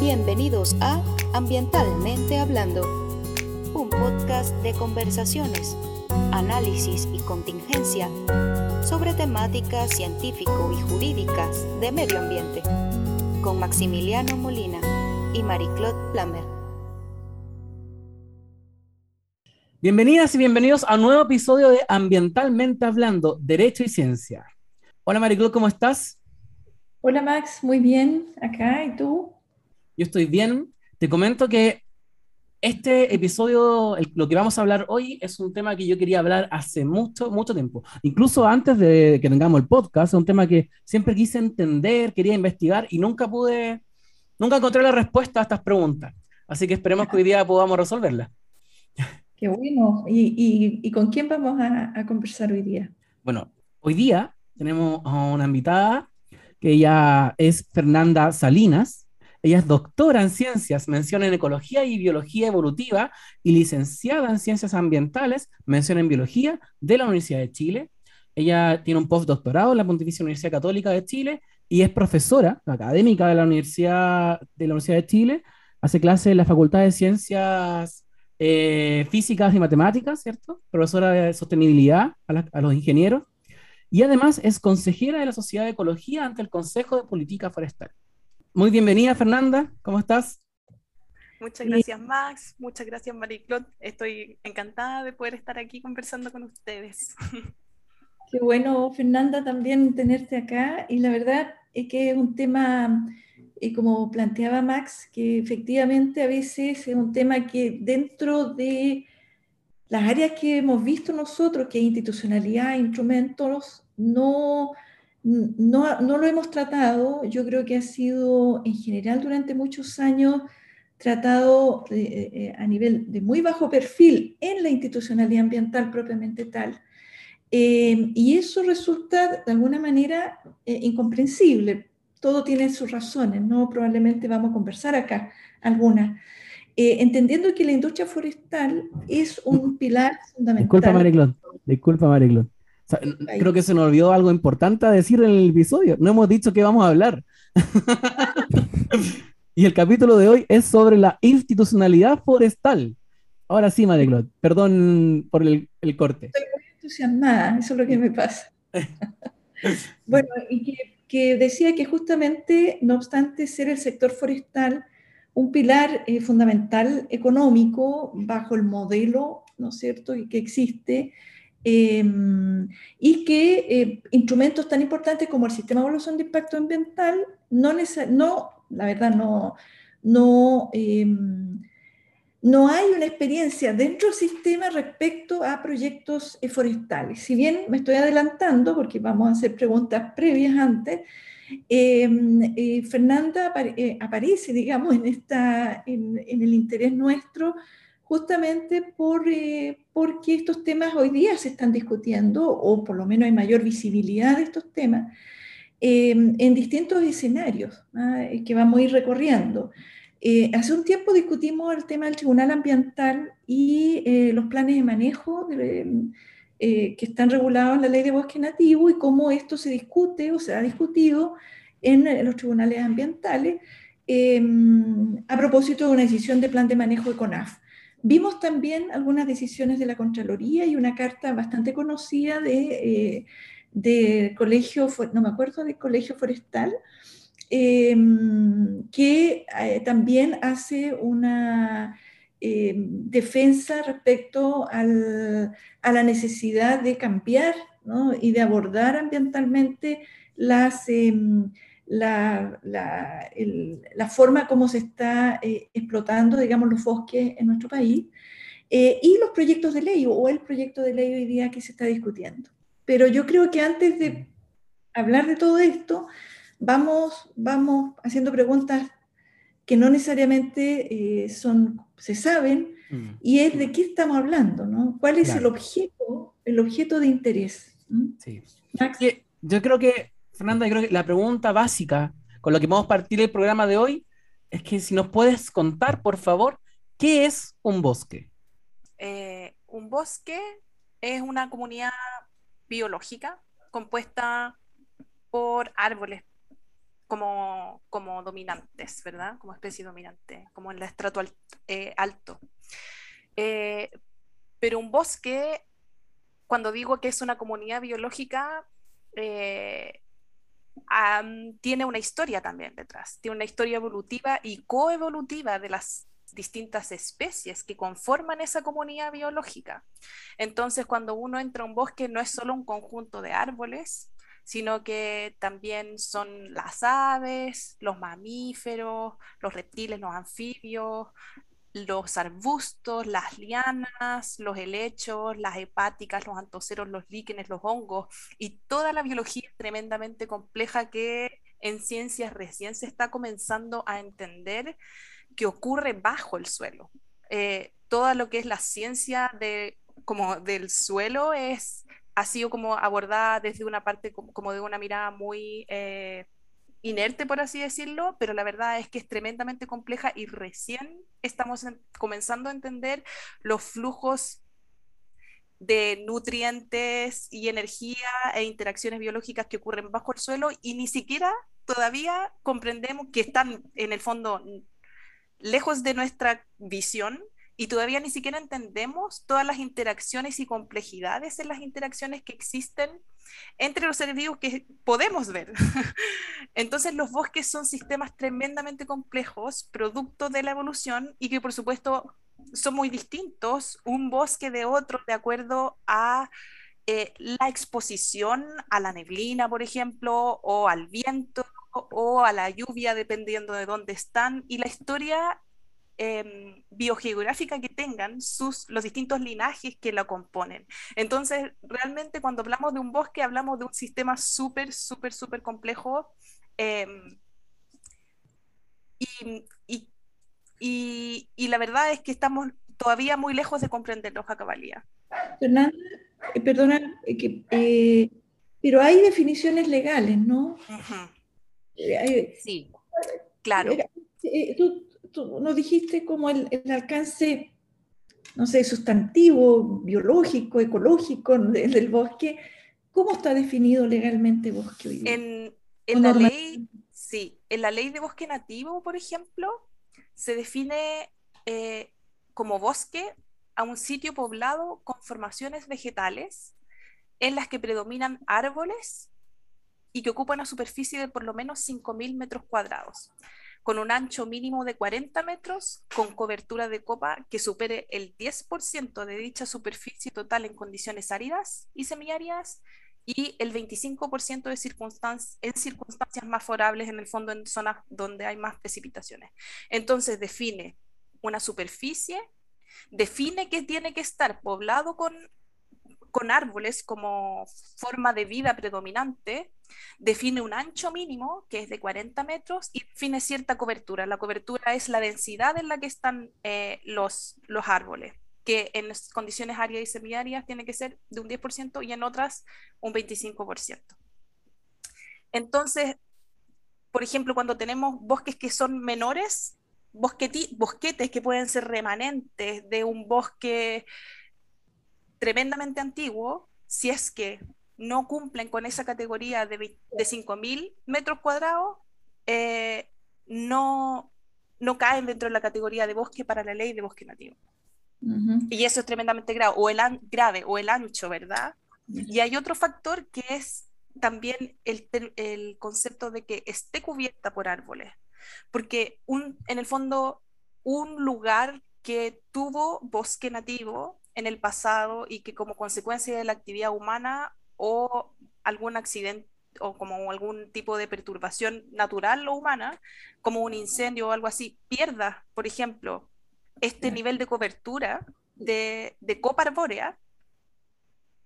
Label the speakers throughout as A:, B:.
A: Bienvenidos a Ambientalmente Hablando, un podcast de conversaciones, análisis y contingencia sobre temáticas científico y jurídicas de medio ambiente, con Maximiliano Molina y Marie-Claude Plamer.
B: Bienvenidas y bienvenidos a un nuevo episodio de Ambientalmente Hablando, Derecho y Ciencia. Hola Marie-Claude, ¿cómo estás?
C: Hola Max, muy bien, acá, ¿y tú?
B: Yo estoy bien. Te comento que este episodio, lo que vamos a hablar hoy, es un tema que yo quería hablar hace mucho, mucho tiempo. Incluso antes de que tengamos el podcast, es un tema que siempre quise entender, quería investigar y nunca pude, nunca encontré la respuesta a estas preguntas. Así que esperemos que hoy día podamos resolverla.
C: Qué bueno. ¿Y, con quién vamos a, a conversar hoy día?
B: Bueno, hoy día tenemos a una invitada que ella es Fernanda Salinas. Ella es doctora en ciencias, mención en ecología y biología evolutiva y licenciada en ciencias ambientales, mención en biología de la Universidad de Chile. Ella tiene un postdoctorado en la Pontificia Universidad Católica de Chile y es profesora académica de la Universidad de, la Universidad de Chile. Hace clases en la Facultad de Ciencias eh, Físicas y Matemáticas, ¿cierto? Profesora de sostenibilidad a los ingenieros y además es consejera de la Sociedad de Ecología ante el Consejo de Política Forestal. Muy bienvenida, Fernanda, ¿cómo estás?
D: Muchas gracias, Max. Muchas gracias, Marie-Claude. Estoy encantada de poder estar aquí conversando con ustedes.
C: Qué bueno, Fernanda, también tenerte acá. Y la verdad es que es un tema, eh, como planteaba Max, que efectivamente a veces es un tema que dentro de las áreas que hemos visto nosotros, que es institucionalidad, instrumentos, no, no, no, lo hemos tratado. Yo creo que ha sido en general durante muchos años tratado eh, eh, a nivel de muy bajo perfil en la institucionalidad ambiental propiamente tal. Eh, y eso resulta de alguna manera incomprensible. Todo tiene sus razones, ¿no? Probablemente vamos a conversar acá algunas. Entendiendo que la industria forestal es un pilar fundamental.
B: Disculpa, Mariclón. Disculpa, Mariclón. creo que se nos olvidó algo importante a decir en el episodio. No hemos dicho que vamos a hablar. y el capítulo de hoy es sobre la institucionalidad forestal. Ahora sí, Mariclón. Perdón por el, corte.
C: Estoy muy entusiasmada, eso es lo que me pasa. bueno, y que, que decía que justamente, no obstante ser el sector forestal, un pilar eh, fundamental económico bajo el modelo, ¿no es cierto?, que existe, em, y que eh, instrumentos tan importantes como el sistema de evaluación de impacto ambiental, no, la verdad, no, no, em, no hay una experiencia dentro del sistema respecto a proyectos forestales. Si bien me estoy adelantando, porque vamos a hacer preguntas previas antes, Em, eh, Fernanda eh, aparece, digamos, en, esta, en, el interés nuestro justamente por, eh, porque estos temas hoy día se están discutiendo, o por lo menos hay mayor visibilidad de estos temas, em, en distintos escenarios ¿ah? que vamos a ir recorriendo. hace un tiempo discutimos el tema del Tribunal Ambiental y los planes de manejo eh, que están regulados en la ley de bosque nativo y cómo esto se discute o se ha discutido en, los tribunales ambientales a propósito de una decisión de plan de manejo de CONAF. Vimos también algunas decisiones de la Contraloría y una carta bastante conocida de, eh, colegio, no me acuerdo, de colegio forestal, em, que eh, también hace una eh, defensa respecto a la necesidad de cambiar y de abordar ambientalmente las, em, la, forma como se está eh, explotando, digamos, los bosques en nuestro país eh, y los proyectos de ley o el proyecto de ley hoy día que se está discutiendo. Pero yo creo que antes de hablar de todo esto, vamos, vamos haciendo preguntas que no necesariamente eh, son, se saben, mm. y es de qué estamos hablando, ¿no? ¿Cuál es el objeto, el objeto de interés?
B: ¿Mm? Sí. Yo creo que, Fernanda, yo creo que la pregunta básica con lo que vamos a partir el programa de hoy es que si nos puedes contar, por favor, ¿qué es un bosque?
D: Eh, un bosque es una comunidad biológica compuesta por árboles como como dominantes, ¿verdad? Como especie dominante, como en el estrato eh, alto. Eh, pero un bosque, cuando digo que es una comunidad biológica, tiene una historia también detrás, tiene una historia evolutiva y coevolutiva de las distintas especies que conforman esa comunidad biológica. Entonces, cuando uno entra a un bosque, no es solo un conjunto de árboles, sino que también son las aves, los mamíferos, los reptiles, los anfibios, los arbustos, las lianas, los helechos, las hepáticas, los antoceros, los líquenes, los hongos y toda la biología tremendamente compleja que en ciencias recién se está comenzando a entender que ocurre bajo el suelo. Eh, todo lo que es la ciencia de, como del suelo es, ha sido como abordada desde una parte como, de una mirada muy eh, inerte, por así decirlo, pero la verdad es que es tremendamente compleja y recién estamos comenzando a entender los flujos de nutrientes y energía e interacciones biológicas que ocurren bajo el suelo y ni siquiera todavía comprendemos que están en el fondo lejos de nuestra visión y todavía ni siquiera entendemos todas las interacciones y complejidades en las interacciones que existen entre los seres vivos que podemos ver. Entonces los bosques son sistemas tremendamente complejos, producto de la evolución y que por supuesto son muy distintos un bosque de otro de acuerdo a eh, la exposición a la neblina, por ejemplo, o al viento o a la lluvia, dependiendo de dónde están, y la historia eh, biogeográfica que tengan sus, los distintos linajes que la componen. Entonces, realmente cuando hablamos de un bosque, hablamos de un sistema súper, súper, súper complejo. Em, y, y, y, y, la verdad es que estamos todavía muy lejos de comprenderlo a cabalidad.
C: Fernanda, eh, perdona, eh, que, eh, pero hay definiciones legales, ¿no?
D: Sí, claro.
C: Tú, tú nos dijiste como el, alcance, no sé, sustantivo, biológico, ecológico del bosque. ¿Cómo está definido legalmente bosque hoy
D: En, en la ley, sí, en la ley de bosque nativo, por ejemplo, se define eh, como bosque a un sitio poblado con formaciones vegetales en las que predominan árboles y que ocupan una superficie de por lo menos 5.000 metros cuadrados con un ancho mínimo de 40 metros, con cobertura de copa que supere el 10% de dicha superficie total en condiciones áridas y semiáridas y el 25% de en circunstancias más favorables en el fondo en zonas donde hay más precipitaciones. Entonces define una superficie, define que tiene que estar poblado con con árboles como forma de vida predominante, define un ancho mínimo, que es de 40 metros, y define cierta cobertura. La cobertura es la densidad en la que están eh, los, los árboles, que en condiciones áridas y semiáridas tiene que ser de un 10% y en otras un 25%. Entonces, por ejemplo, cuando tenemos bosques que son menores, bosquetes que pueden ser remanentes de un bosque tremendamente antiguo, si es que no cumplen con esa categoría de, de 5.000 metros cuadrados, eh, no, no caen dentro de la categoría de bosque para la ley de bosque nativo. Y eso es tremendamente grave o, el grave, o el ancho, ¿verdad? Y hay otro factor que es también el, el, concepto de que esté cubierta por árboles, porque un, en el fondo un lugar que tuvo bosque nativo en el pasado y que como consecuencia de la actividad humana o algún accidente o como algún tipo de perturbación natural o humana, como un incendio o algo así, pierda, por ejemplo, este nivel de cobertura de, de copa arbórea,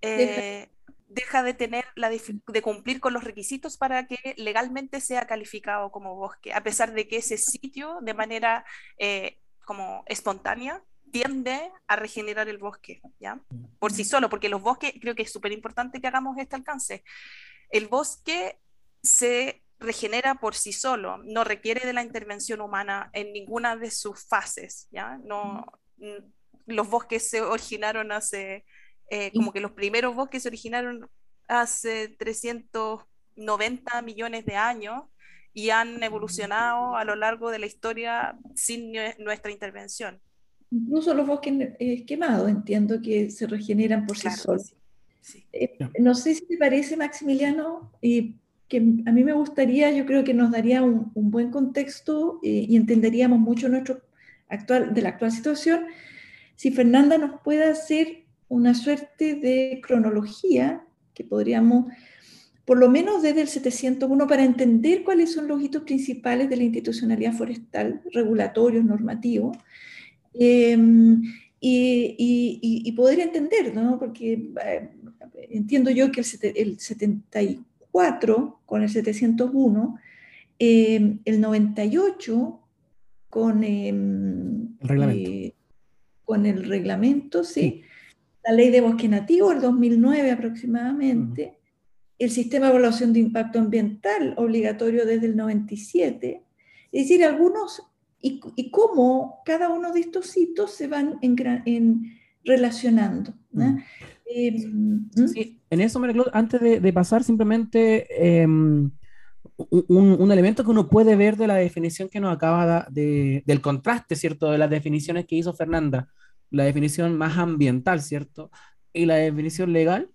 D: eh, deja de tener la de cumplir con los requisitos para que legalmente sea calificado como bosque, a pesar de que ese sitio de manera eh, como espontánea tiende a regenerar el bosque, ¿ya? Por sí solo, porque los bosques, creo que es súper importante que hagamos este alcance. El bosque se regenera por sí solo, no requiere de la intervención humana en ninguna de sus fases, ¿ya? No, los bosques se originaron hace, eh, como que los primeros bosques se originaron hace 390 millones de años y han evolucionado a lo largo de la historia sin nuestra intervención.
C: Incluso los bosques eh, quemados, entiendo que se regeneran por sí solos. Eh, no sé si te parece, Maximiliano, eh, que a mí me gustaría, yo creo que nos daría un, buen contexto y entenderíamos mucho nuestro actual, de la actual situación, si Fernanda nos puede hacer una suerte de cronología que podríamos por lo menos desde el 701, para entender cuáles son los hitos principales de la institucionalidad forestal, regulatorios, normativos, em, y, poder entender, ¿no? porque eh, entiendo yo que el, 74 con el 701, em, el 98 con, em,
B: el reglamento.
C: Eh, con el reglamento, sí. La ley de bosque nativo, el 2009 aproximadamente el sistema de evaluación de impacto ambiental obligatorio desde el 97, es decir, algunos y, cómo cada uno de estos hitos se van en, relacionando. Mm.
B: Em, sí, en eso, María antes de, pasar, simplemente em, un, elemento que uno puede ver de la definición que nos acaba de, del contraste, ¿cierto? De las definiciones que hizo Fernanda, la definición más ambiental, ¿cierto? Y la definición legal,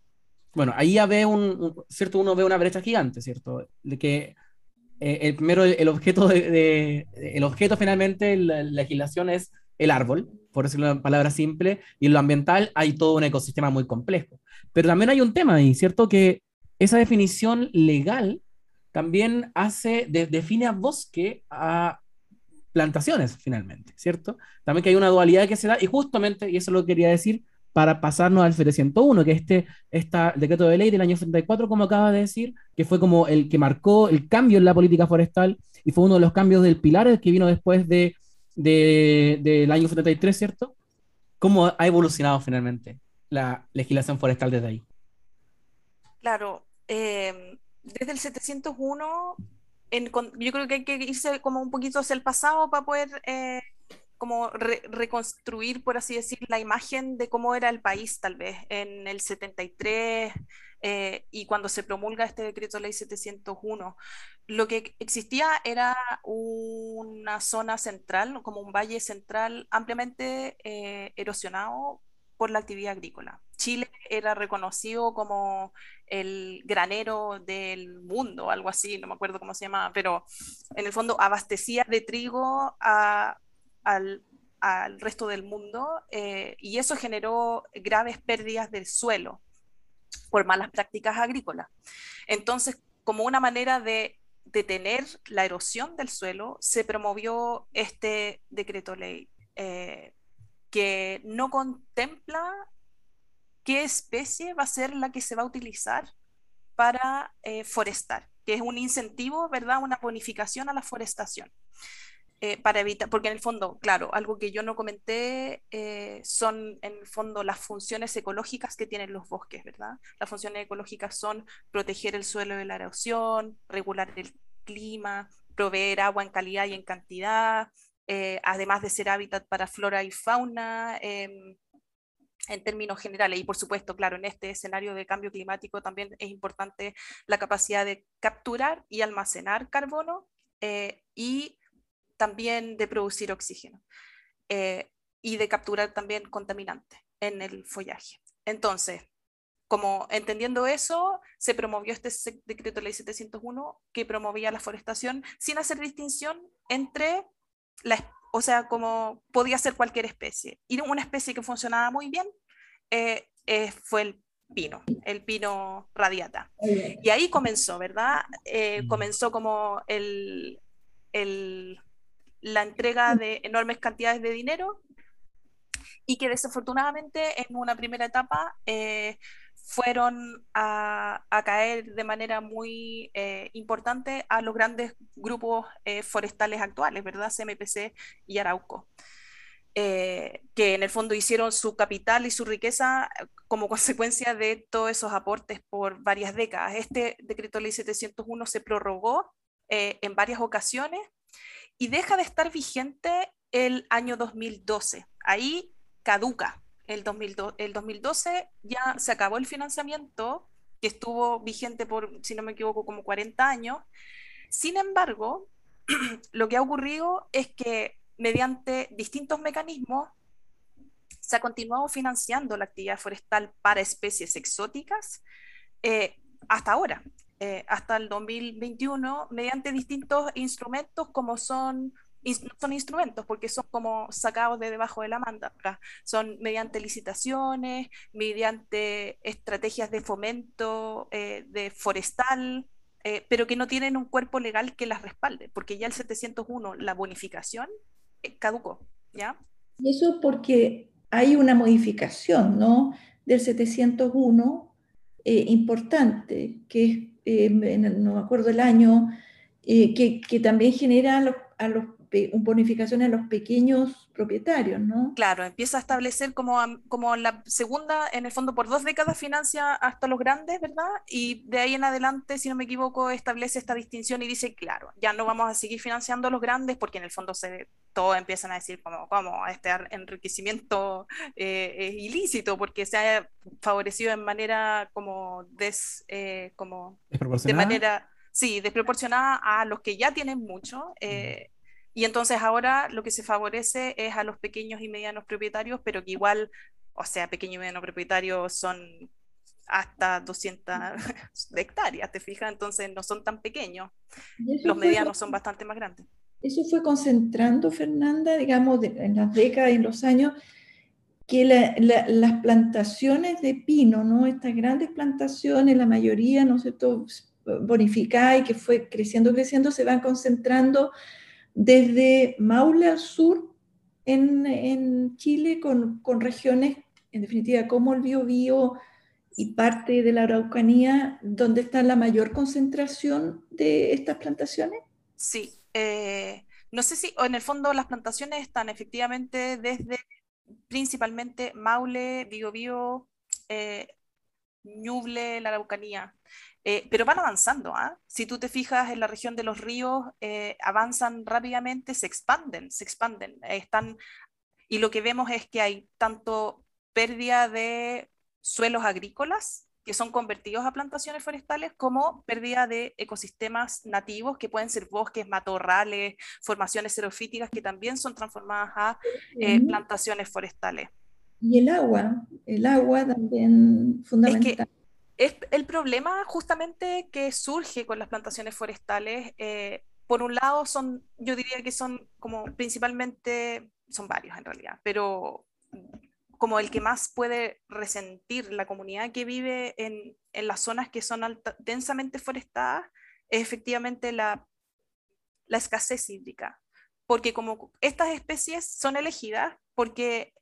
B: bueno, ahí ya ve un, ¿cierto? Uno ve una brecha gigante, ¿cierto? De que eh, el primero, el objeto, de, el objeto finalmente, la, legislación es el árbol, por decirlo en palabra simple, y en lo ambiental hay todo un ecosistema muy complejo. Pero también hay un tema ahí, ¿cierto? Que esa definición legal también hace, define a bosque a plantaciones, finalmente, ¿cierto? También que hay una dualidad que se da, y justamente, y eso lo quería decir, para pasarnos al 701, que este, este decreto de ley del año 74, como acaba de decir, que fue como el que marcó el cambio en la política forestal y fue uno de los cambios del pilar que vino después de, del año 73, ¿cierto? ¿Cómo ha evolucionado finalmente la legislación forestal desde ahí?
D: Claro, eh, desde el 701, yo creo que hay que irse como un poquito hacia el pasado para poder eh, como reconstruir, por así decir, la imagen de cómo era el país tal vez en el 73 eh, y cuando se promulga este decreto ley 701. Lo que existía era una zona central, como un valle central ampliamente eh, erosionado por la actividad agrícola. Chile era reconocido como el granero del mundo, algo así, no me acuerdo cómo se llamaba, pero en el fondo abastecía de trigo a al, resto del mundo eh, y eso generó graves pérdidas del suelo por malas prácticas agrícolas. Entonces, como una manera de detener la erosión del suelo, se promovió este decreto ley eh, que no contempla qué especie va a ser la que se va a utilizar para eh, forestar, que es un incentivo, ¿verdad? Una bonificación a la forestación. Eh, para evitar, porque en el fondo, claro, algo que yo no comenté eh, son en el fondo las funciones ecológicas que tienen los bosques, ¿verdad? Las funciones ecológicas son proteger el suelo de la erosión, regular el clima, proveer agua en calidad y en cantidad, eh, además de ser hábitat para flora y fauna. Em, en términos generales. Y por supuesto, claro, en este escenario de cambio climático también es importante la capacidad de capturar y almacenar carbono y también de producir oxígeno eh, y de capturar también contaminantes en el follaje. Entonces, como entendiendo eso, se promovió este decreto ley 701 que promovía la forestación sin hacer distinción entre la, o sea, como podía ser cualquier especie. Y una especie que funcionaba muy bien eh, eh, fue el pino, el pino radiata. Y ahí comenzó, ¿verdad? comenzó como el, el, la entrega de enormes cantidades de dinero y que desafortunadamente en una primera etapa eh, fueron a, caer de manera muy eh, importante a los grandes grupos eh, forestales actuales, ¿verdad? CMPC y Arauco. que en el fondo hicieron su capital y su riqueza como consecuencia de todos esos aportes por varias décadas. Este decreto ley 701 se prorrogó en varias ocasiones y deja de estar vigente el año 2012. Ahí caduca. El, 2012, el 2012 ya se acabó el financiamiento, que estuvo vigente por, si no me equivoco, como 40 años, Sin embargo, lo que ha ocurrido es que mediante distintos mecanismos se ha continuado financiando la actividad forestal para especies exóticas eh, hasta ahora, eh, hasta el 2021, mediante distintos instrumentos como son son instrumentos porque son como sacados de debajo de la manga, son mediante licitaciones, mediante estrategias de fomento eh, de forestal, pero que no tienen un cuerpo legal que las respalde, porque ya el 701, la bonificación, caducó, ¿ya?
C: Y eso porque hay una modificación ¿no? del 701 eh, importante, que es, no me acuerdo el año, eh, que, que, también genera a los, a los bonificación a los pequeños propietarios, ¿no?
D: Claro, empieza a establecer como, como la segunda, en el fondo por dos décadas financia hasta los grandes, ¿verdad? Y de ahí en adelante, si no me equivoco, establece esta distinción y dice, claro, ya no vamos a seguir financiando a los grandes porque en el fondo se, todos empiezan a decir como, como este enriquecimiento eh, es ilícito porque se ha favorecido en manera como, des, eh, como de manera, sí, desproporcionada a los que ya tienen mucho. Eh, y entonces ahora lo que se favorece es a los pequeños y medianos propietarios, pero que igual, o sea, pequeños y medianos propietarios son hasta 200 hectáreas, ¿te fijas? Entonces no son tan pequeños. Los medianos son bastante más grandes.
C: Eso fue concentrando, Fernanda, digamos, en las décadas y en los años, que las plantaciones de pino, ¿no? Estas grandes plantaciones, la mayoría, ¿no sé, bonificadas y que fue creciendo, creciendo, se van concentrando desde Maule al sur en, Chile, con, regiones, en definitiva, como el Biobío y parte de la Araucanía, donde está la mayor concentración de estas plantaciones?
D: Sí, eh, no sé si, en el fondo las plantaciones están efectivamente desde principalmente Maule, Biobío, eh, Ñuble, la Araucanía. Eh, pero van avanzando. ¿ah? Si tú te fijas en la región de los ríos, eh, avanzan rápidamente, se expanden, se expanden. están, y lo que vemos es que hay tanto pérdida de suelos agrícolas que son convertidos a plantaciones forestales, como pérdida de ecosistemas nativos, que pueden ser bosques, matorrales, formaciones xerofíticas, que también son transformadas a eh, plantaciones forestales.
C: Y el agua, el agua también fundamental
D: el problema justamente que surge con las plantaciones forestales, eh, por un lado son, yo diría que son como principalmente, son varios en realidad, pero como el que más puede resentir la comunidad que vive en, las zonas que son densamente forestadas es efectivamente la, la escasez hídrica. Porque como estas especies son elegidas porque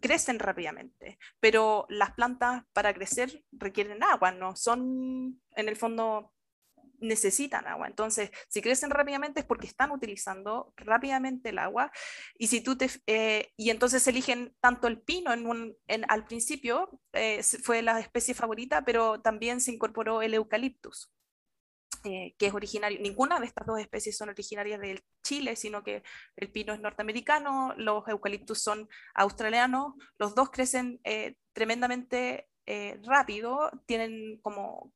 D: crecen rápidamente, pero las plantas para crecer requieren agua, no son, en el fondo, necesitan agua. Entonces, si crecen rápidamente es porque están utilizando rápidamente el agua y si tú te, eh, y entonces eligen tanto el pino en un, en, al principio eh, fue la especie favorita, pero también se incorporó el eucaliptus. Eh, que es originario, ninguna de estas dos especies son originarias de Chile, sino que el pino es norteamericano, los eucaliptus son australianos, los dos crecen eh, tremendamente eh, rápido, tienen como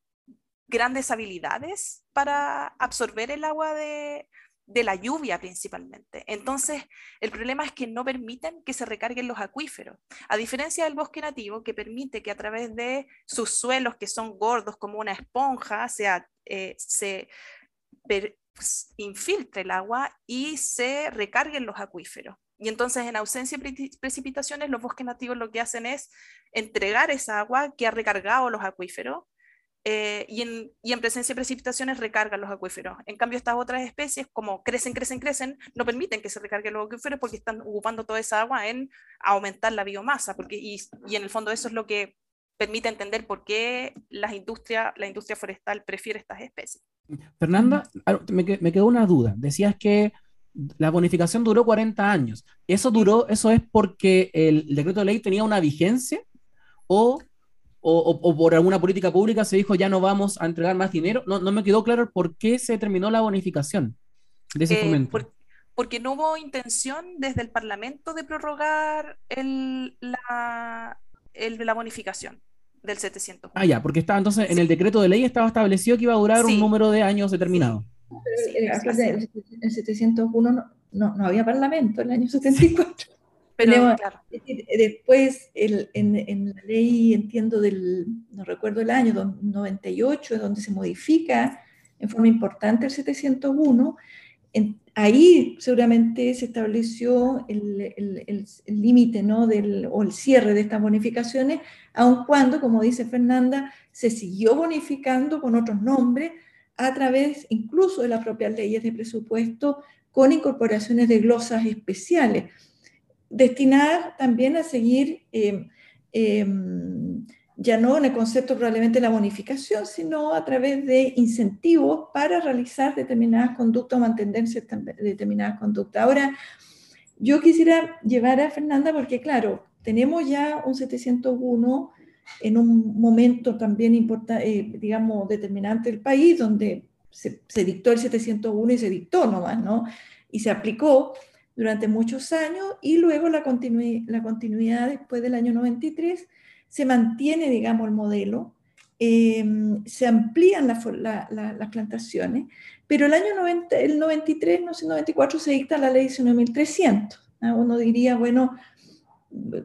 D: grandes habilidades para absorber el agua de, de la lluvia principalmente. Entonces, el problema es que no permiten que se recarguen los acuíferos. A diferencia del bosque nativo, que permite que a través de sus suelos, que son gordos como una esponja, sea, eh, se pues, infiltre el agua y se recarguen los acuíferos. Y entonces, en ausencia de precipitaciones, los bosques nativos lo que hacen es entregar esa agua que ha recargado los acuíferos eh, y, en, y, en, presencia de precipitaciones recargan los acuíferos. En cambio, estas otras especies, como crecen, crecen, crecen, no permiten que se recarguen los acuíferos porque están ocupando toda esa agua en aumentar la biomasa. Porque, y, y en el fondo eso es lo que permite entender por qué las industria, la industria forestal prefiere estas especies.
B: Fernanda, me, me quedó una duda. Decías que la bonificación duró 40 años. ¿Eso duró, eso es porque el decreto de ley tenía una vigencia o o, por alguna política pública se dijo ya no vamos a entregar más dinero. No, no me quedó claro por qué se terminó la bonificación de ese
D: eh, porque no hubo intención desde el Parlamento de prorrogar el, la, el, la bonificación del 700.
B: Ah, ya, porque estaba entonces en el decreto de ley estaba establecido que iba a durar un número de años determinado.
C: el, 701 no, no, no, había parlamento en el año 74. Pero, Después, el, en, en, la ley, entiendo, del, no recuerdo el año, 98, donde se modifica en forma importante el 701, ahí seguramente se estableció el límite ¿no? o el cierre de estas bonificaciones, aun cuando, como dice Fernanda, se siguió bonificando con otros nombres a través incluso de las propias leyes de presupuesto con incorporaciones de glosas especiales, destinadas también a seguir eh, em, ya no en el concepto probablemente de la bonificación, sino a través de incentivos para realizar determinadas conductas o mantenerse determinadas conductas. Ahora, yo quisiera llevar a Fernanda porque, claro, tenemos ya un 701 en un momento también importante, eh, digamos, determinante del país, donde se, se, dictó el 701 y se dictó nomás, ¿no? Y se aplicó durante muchos años y luego la, la continuidad después del año 93 se mantiene, digamos, el modelo, em, se amplían las plantaciones, pero el año 90, el 93, no sé, 94 se dicta la ley 19.300. Uno diría, bueno,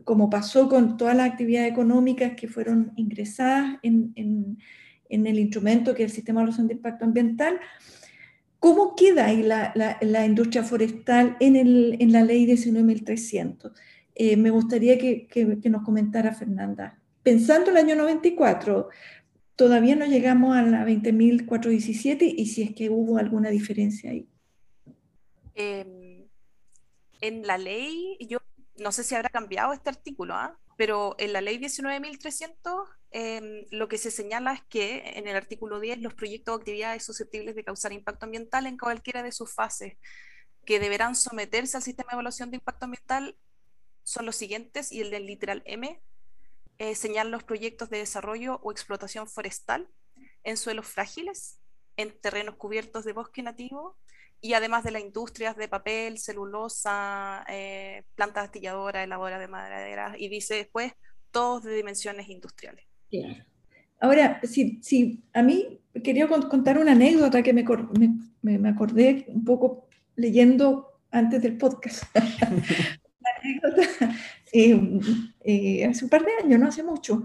C: como pasó con todas las actividades económicas que fueron ingresadas en, en, el instrumento que es el sistema de evaluación de impacto ambiental, ¿cómo queda ahí la, la, industria forestal en, el, en la ley 19.300? Eh, me gustaría que, nos comentara Fernanda. Pensando el año 94, todavía no llegamos a la 20.417 y si es que hubo alguna diferencia ahí.
D: Em, en la ley, yo no sé si habrá cambiado este artículo, ¿ah? pero en la ley 19.300 em, lo que se señala es que en el artículo 10 los proyectos o actividades susceptibles de causar impacto ambiental en cualquiera de sus fases que deberán someterse al sistema de evaluación de impacto ambiental son los siguientes y el del literal M eh, señala los proyectos de desarrollo o explotación forestal en suelos frágiles, en terrenos cubiertos de bosque nativo y además de las industrias de papel, celulosa, eh, plantas astilladoras, elaboradoras de madera, y dice después, todos de dimensiones industriales.
C: Ahora, si, si a mí quería contar una anécdota que me, me, me acordé un poco leyendo antes del podcast. una anécdota eh, eh, hace un par de años, no hace mucho.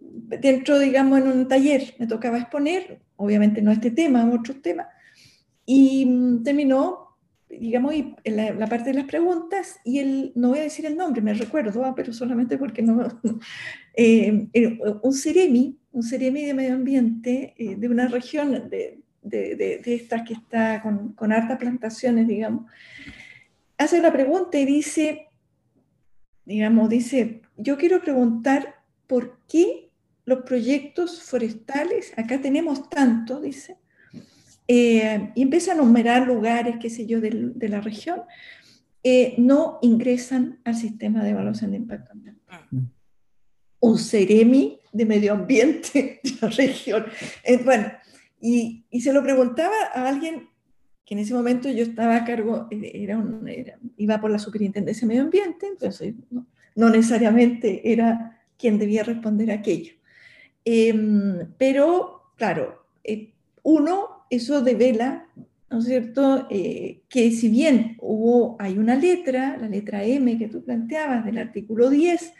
C: Dentro, digamos, en un taller me tocaba exponer, obviamente no este tema, otros temas, y mm, terminó, digamos, la, la, parte de las preguntas y el, no voy a decir el nombre, me recuerdo, ah, pero solamente porque no, eh, eh, un Ceremi, un Ceremi de medio ambiente de una región de, de, de, estas que está con, con hartas plantaciones, digamos, hace la pregunta y dice, digamos, dice, yo quiero preguntar por qué los proyectos forestales, acá tenemos tanto, dice, eh, y empieza a enumerar lugares, qué sé yo, de, la región, eh, no ingresan al sistema de evaluación de impacto ambiental. Mm. Un CEREMI de medio ambiente de la región. Eh, bueno, y, y, se lo preguntaba a alguien que en ese momento yo estaba a cargo, era, un, iba por la superintendencia de medio ambiente, entonces no, no necesariamente era quien debía responder aquello. Em, pero, claro, uno eso devela, ¿no es cierto?, eh, que si bien hubo, hay una letra, la letra M que tú planteabas del artículo 10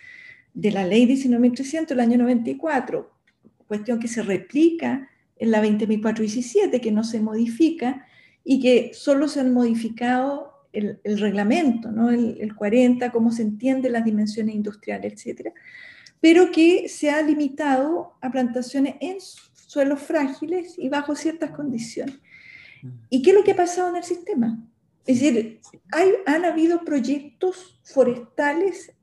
C: de la ley 19.300 del año 94, cuestión que se replica en la 20.417, que no se modifica y que solo se han modificado el, reglamento, ¿no? el, el 40, cómo se entiende las dimensiones industriales, etcétera, pero que se ha limitado a plantaciones en suelos frágiles y bajo ciertas condiciones. Mm. ¿Y qué es lo que ha pasado en el sistema? Es decir, hay, han habido proyectos forestales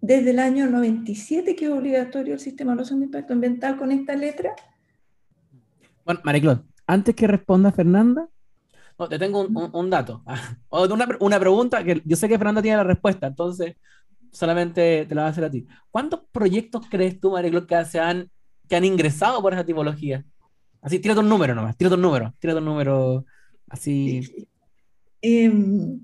C: desde el año 97 que es obligatorio el sistema de evaluación de impacto ambiental con esta letra.
B: Bueno, Mariclot, antes que responda Fernanda, te tengo un, dato, o una, una, pregunta que yo sé que Fernanda tiene la respuesta, entonces solamente te la voy a hacer a ti. ¿Cuántos proyectos crees tú, Mariclot, que se han que han ingresado por esa tipología. Así, tira un número nomás, tira un número, tira un número así.
C: Em,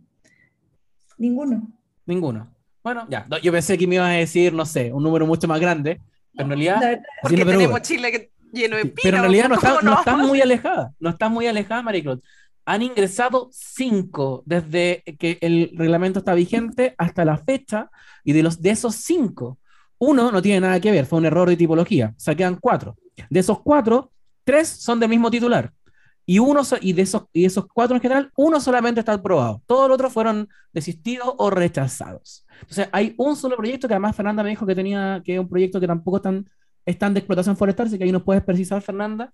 C: ninguno.
B: Ninguno. Bueno, ya, yo pensé que me ibas a decir, no sé, un número mucho más grande, pero en realidad...
D: porque tenemos Chile que lleno de
B: Pero en realidad no está, no está muy alejada, no está muy alejada, Mariclot. Han ingresado cinco desde que el reglamento está vigente hasta la fecha, y de, los, de esos cinco, uno no tiene nada que ver, fue un error de tipología, o cuatro. De esos cuatro, tres son del mismo titular. Y, uno, y, de esos, y esos cuatro en general, uno solamente está aprobado. Todos los otros fueron desistidos o rechazados. Entonces, hay un solo proyecto que además Fernanda me dijo que tenía, que un proyecto que tampoco están de explotación forestal, así que ahí nos puedes precisar, Fernanda.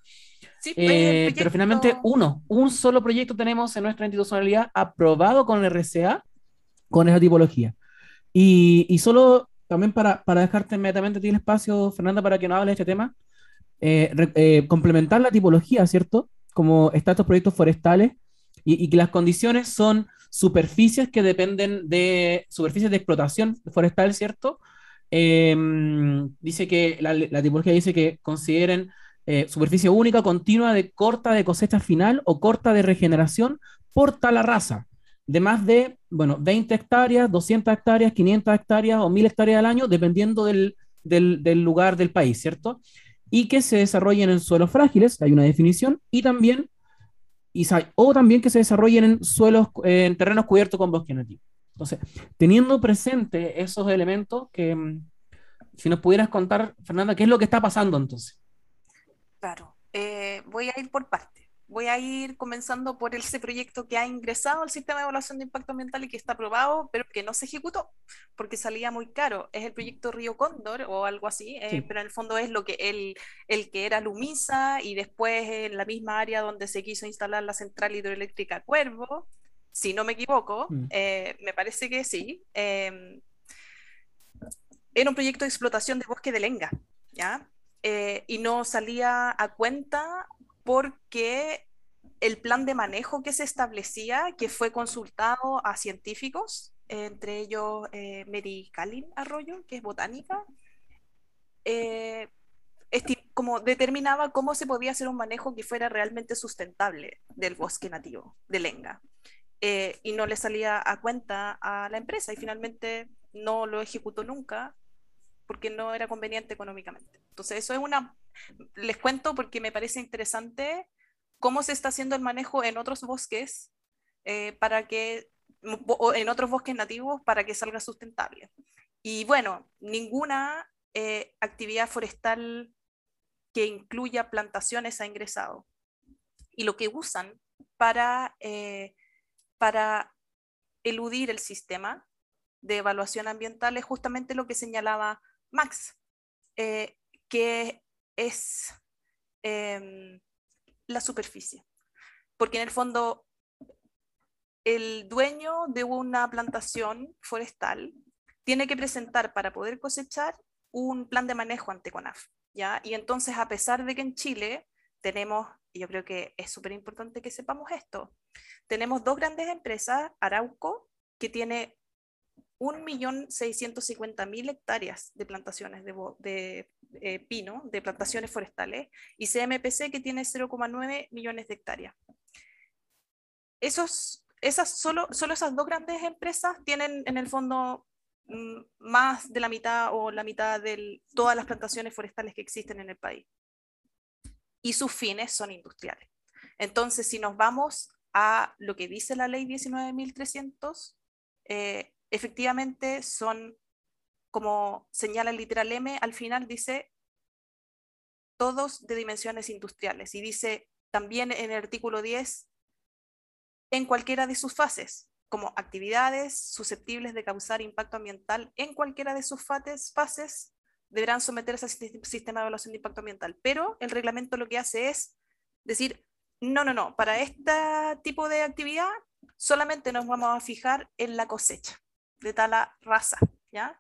B: Sí, pues, eh, Pero finalmente, uno, un solo proyecto tenemos en nuestra institucionalidad aprobado con el RCA con esa tipología. Y, y solo también para, para dejarte inmediatamente el espacio, Fernanda, para que nos hables de este tema, eh, eh, complementar la tipología, ¿cierto? Como están estos proyectos forestales y, y, que las condiciones son superficies que dependen de superficies de explotación forestal, ¿cierto? Em, dice que la, tipología dice que consideren eh, superficie única, continua, de corta de cosecha final o corta de regeneración por tal raza, de más de, bueno, 20 hectáreas, 200 hectáreas, 500 hectáreas o 1000 hectáreas al año, dependiendo del, del, lugar del país, ¿cierto? y que se desarrollen en suelos frágiles, hay una definición, y también, o también que se desarrollen en suelos, en terrenos cubiertos con bosque nativo. Entonces, teniendo presente esos elementos, que mm, si nos pudieras contar, Fernanda, ¿qué es lo que está pasando entonces?
D: Claro, eh, voy a ir por partes voy a ir comenzando por ese proyecto que ha ingresado al sistema de evaluación de impacto ambiental y que está aprobado, pero que no se ejecutó porque salía muy caro. Es el proyecto Río Cóndor o algo así, eh, pero en el fondo es lo que el, el que era Lumisa y después en la misma área donde se quiso instalar la central hidroeléctrica Cuervo, si no me equivoco, mm. eh, me parece que sí. Em, era un proyecto de explotación de bosque de lenga, ¿ya? Eh, y no salía a cuenta porque el plan de manejo que se establecía, que fue consultado a científicos, entre ellos eh, Mary Calin Arroyo, que es botánica, como determinaba cómo se podía hacer un manejo que fuera realmente sustentable del bosque nativo de Lenga. Eh, y no le salía a cuenta a la empresa y finalmente no lo ejecutó nunca porque no era conveniente económicamente. Entonces, eso es una les cuento porque me parece interesante cómo se está haciendo el manejo en otros bosques eh, para que en otros bosques nativos para que salga sustentable. Y bueno, ninguna eh, actividad forestal que incluya plantaciones ha ingresado. Y lo que usan para, eh, para eludir el sistema de evaluación ambiental es justamente lo que señalaba Max, que es em, la superficie. Porque en el fondo, el dueño de una plantación forestal tiene que presentar para poder cosechar un plan de manejo ante CONAF. ¿ya? Y entonces, a pesar de que en Chile tenemos, yo creo que es súper importante que sepamos esto, tenemos dos grandes empresas, Arauco, que tiene 1.650.000 hectáreas de plantaciones de, eh, pino, de plantaciones forestales, y CMPC que tiene 0,9 millones de hectáreas. Esos, esas, solo, solo esas dos grandes empresas tienen en el fondo mm, más de la mitad o la mitad de todas las plantaciones forestales que existen en el país. Y sus fines son industriales. Entonces, si nos vamos a lo que dice la ley 19.300, eh, efectivamente son, como señala el literal M, al final dice todos de dimensiones industriales y dice también en el artículo 10 en cualquiera de sus fases, como actividades susceptibles de causar impacto ambiental en cualquiera de sus fases, deberán someterse al sistema de evaluación de impacto ambiental. Pero el reglamento lo que hace es decir, no, no, no, para este tipo de actividad solamente nos vamos a fijar en la cosecha de tal raza, ¿ya?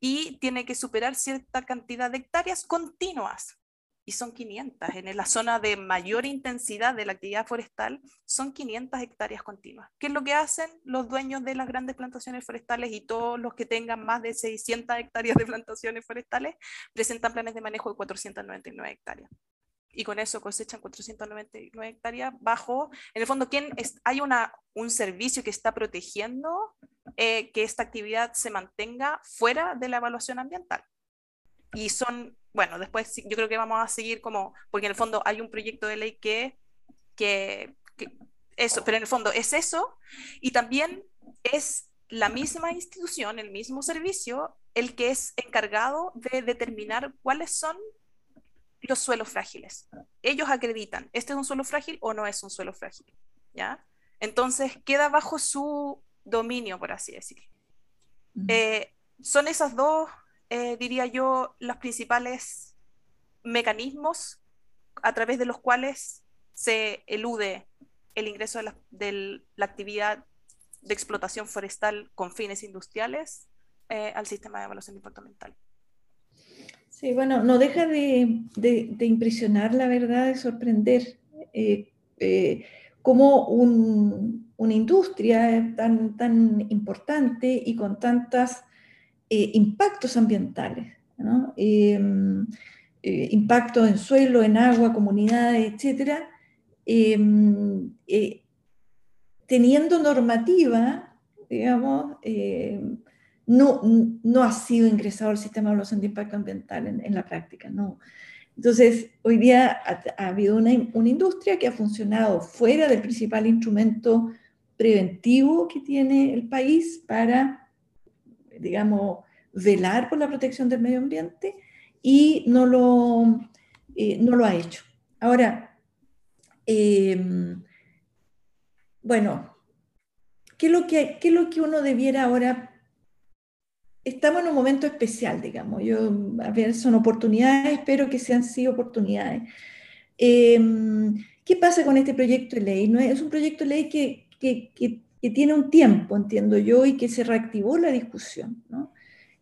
D: Y tiene que superar cierta cantidad de hectáreas continuas. Y son 500. En la zona de mayor intensidad de la actividad forestal son 500 hectáreas continuas. ¿Qué es lo que hacen los dueños de las grandes plantaciones forestales y todos los que tengan más de 600 hectáreas de plantaciones forestales? Presentan planes de manejo de 499 hectáreas y con eso cosechan 499 hectáreas bajo, en el fondo, ¿quién es, hay una, un servicio que está protegiendo eh, que esta actividad se mantenga fuera de la evaluación ambiental. Y son, bueno, después yo creo que vamos a seguir como, porque en el fondo hay un proyecto de ley que, que, que eso, pero en el fondo es eso, y también es la misma institución, el mismo servicio, el que es encargado de determinar cuáles son los suelos frágiles. Ellos acreditan, ¿este es un suelo frágil o no es un suelo frágil? ¿Ya? Entonces queda bajo su dominio, por así decirlo. Eh, son esas dos, eh, diría yo, los principales mecanismos a través de los cuales se elude el ingreso de la, actividad de explotación forestal con fines industriales eh, al sistema de evaluación de impacto ambiental.
C: Sí, bueno, no deja de, impresionar, la verdad, de sorprender eh, cómo un, una industria tan, tan importante y con tantos impactos ambientales, ¿no? impactos en suelo, en agua, comunidades, etcétera, teniendo normativa, digamos, eh, no, no ha sido ingresado al sistema de evaluación de impacto ambiental en, la práctica, no. Entonces, hoy día ha, habido una, una, industria que ha funcionado fuera del principal instrumento preventivo que tiene el país para, digamos, velar por la protección del medio ambiente y no lo, eh, no lo ha hecho. Ahora, eh, bueno, ¿qué es, lo que, ¿qué es lo que uno debiera ahora? Estamos en un momento especial, digamos. Yo, a ver, son oportunidades, espero que sean sí oportunidades. Em, ¿Qué pasa con este proyecto de ley? ¿No? Es un proyecto de ley que, que, que, tiene un tiempo, entiendo yo, y que se reactivó la discusión. ¿no?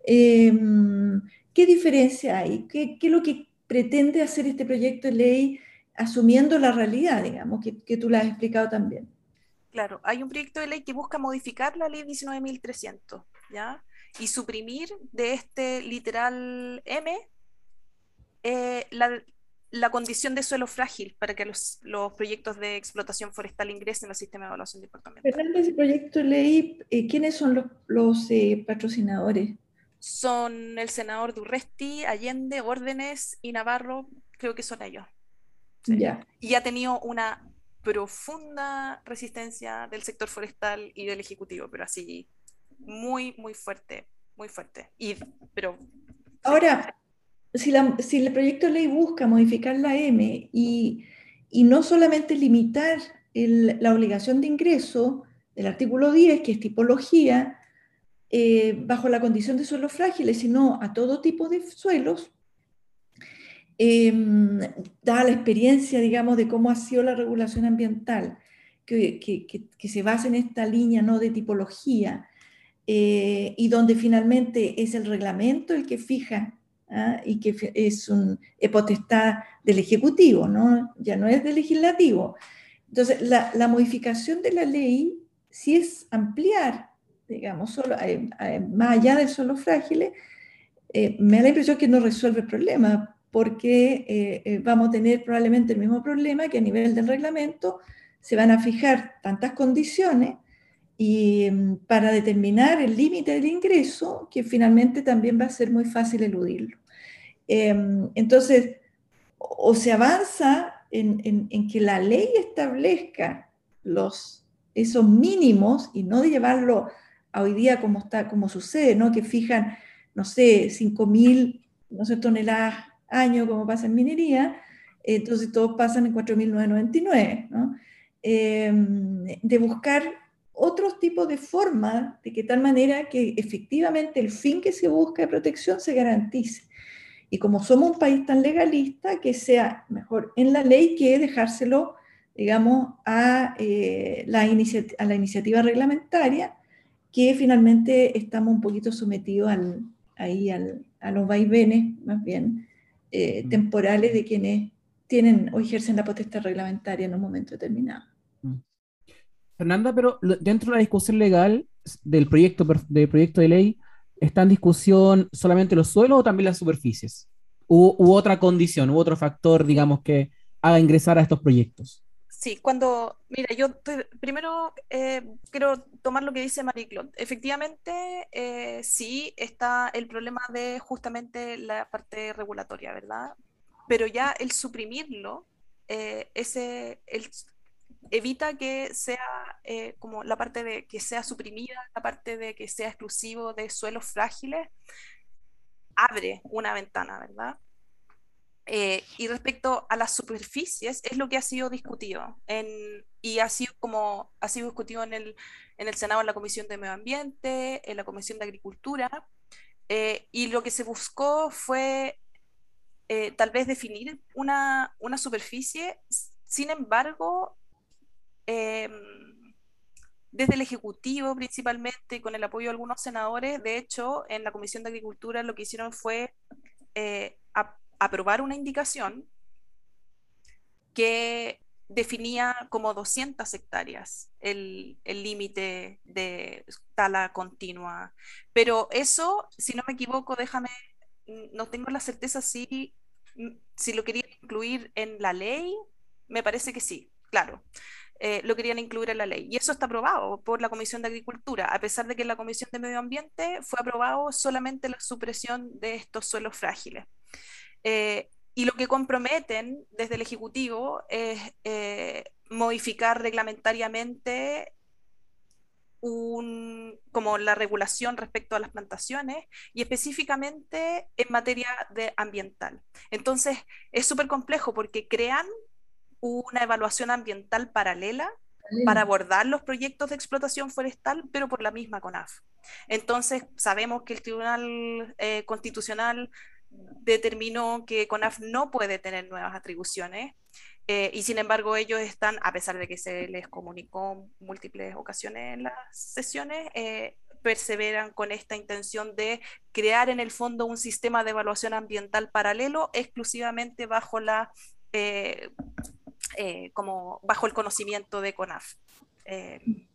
C: Em, ¿Qué diferencia hay? ¿Qué, ¿Qué, es lo que pretende hacer este proyecto de ley asumiendo la realidad, digamos, que, que tú la has explicado también?
D: Claro, hay un proyecto de ley que busca modificar la ley 19.300, ¿ya? Y suprimir de este literal M eh, la, condición de suelo frágil para que los, proyectos de explotación forestal ingresen al sistema de evaluación de impacto
C: Fernando, ese proyecto ley, eh, ¿quiénes son los, eh, patrocinadores?
D: Son el senador Durresti, Allende, Órdenes y Navarro, creo que son ellos.
C: Ya.
D: Y ha tenido una profunda resistencia del sector forestal y del ejecutivo, pero así muy, muy fuerte, muy fuerte. Y, pero,
C: Ahora, si, el proyecto de ley busca modificar la M y, no solamente limitar la obligación de ingreso del artículo 10, que es tipología, eh, bajo la condición de suelos frágiles, sino a todo tipo de suelos, eh, da la experiencia, digamos, de cómo ha sido la regulación ambiental, que, se basa en esta línea ¿no? de tipología, eh, y donde finalmente es el reglamento el que fija ¿ah? y que es un potestad del Ejecutivo, ¿no? ya no es del Legislativo. Entonces, la, la modificación de la ley, si es ampliar, digamos, solo, eh, eh, más allá de solo frágiles, me da la impresión que no resuelve el problema, porque eh, eh, vamos a tener probablemente el mismo problema que a nivel del reglamento se van a fijar tantas condiciones y mm, para determinar el límite del ingreso que finalmente también va a ser muy fácil eludirlo. Em, entonces, o se avanza en, que la ley establezca los, esos mínimos y no de llevarlo a hoy día como, está, como sucede, ¿no? que fijan, no sé, 5.000 no sé, toneladas año, como pasa en minería, entonces todos pasan en 4.999, ¿no? Em, de buscar otros tipos de formas de que tal manera que efectivamente el fin que se busca de protección se garantice. Y como somos un país tan legalista, que sea mejor en la ley que dejárselo, digamos, a, eh, la, a la iniciativa reglamentaria, que finalmente estamos un poquito sometidos al, ahí al, a los vaivenes, más bien, eh, temporales de quienes tienen o ejercen la potestad reglamentaria en un momento determinado.
B: Fernanda, pero dentro de la discusión legal del proyecto de, proyecto de ley, ¿está en discusión solamente los suelos o también las superficies? ¿U, otra condición, u otro factor, digamos, que haga ingresar a estos proyectos?
D: Sí, cuando, mira, yo primero eh, quiero tomar lo que dice Marie-Claude. Efectivamente, eh, sí está el problema de justamente la parte regulatoria, ¿verdad? Pero ya el suprimirlo, eh, ese, el, evita que sea como la parte de que sea suprimida, la parte de que sea exclusivo de suelos frágiles, abre una ventana, ¿verdad? Eh, y respecto a las superficies, es lo que ha sido discutido en, y ha sido, como, ha sido discutido en el, en el Senado, en la Comisión de Medio Ambiente, en la Comisión de Agricultura, eh, y lo que se buscó fue eh, tal vez definir una, una superficie, sin embargo, em, desde el Ejecutivo principalmente, con el apoyo de algunos senadores, de hecho, en la Comisión de Agricultura lo que hicieron fue aprobar una indicación que definía como 200 hectáreas el límite de tala continua. Pero eso, si no me equivoco, déjame, no tengo la certeza si, si lo querían incluir en la ley, me parece que sí, claro. Eh, lo querían incluir en la ley. Y eso está aprobado por la Comisión de Agricultura, a pesar de que en la Comisión de Medio Ambiente fue aprobado solamente la supresión de estos suelos frágiles. Eh, y lo que comprometen desde el Ejecutivo es eh, modificar reglamentariamente un, como la regulación respecto a las plantaciones y específicamente en materia de ambiental. Entonces, es súper complejo porque crean una evaluación ambiental paralela para abordar los proyectos de explotación forestal, pero por la misma CONAF. Entonces, sabemos que el Tribunal eh, Constitucional determinó que CONAF no puede tener nuevas atribuciones eh, y sin embargo ellos están, a pesar de que se les comunicó múltiples ocasiones en las sesiones, eh, perseveran con esta intención de crear en el fondo un sistema de evaluación ambiental paralelo exclusivamente bajo la eh, como bajo el conocimiento de CONAF. en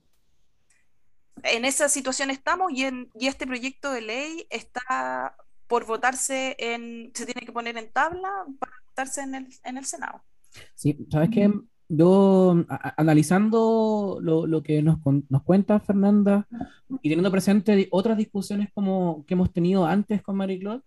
D: esa situación estamos y, en, y este proyecto de ley está por votarse en, se tiene que poner en tabla para votarse en el, en el Senado.
B: Sí, sabes que yo analizando lo, lo que nos, nos, cuenta Fernanda y teniendo presente otras discusiones como que hemos tenido antes con Marie Claude,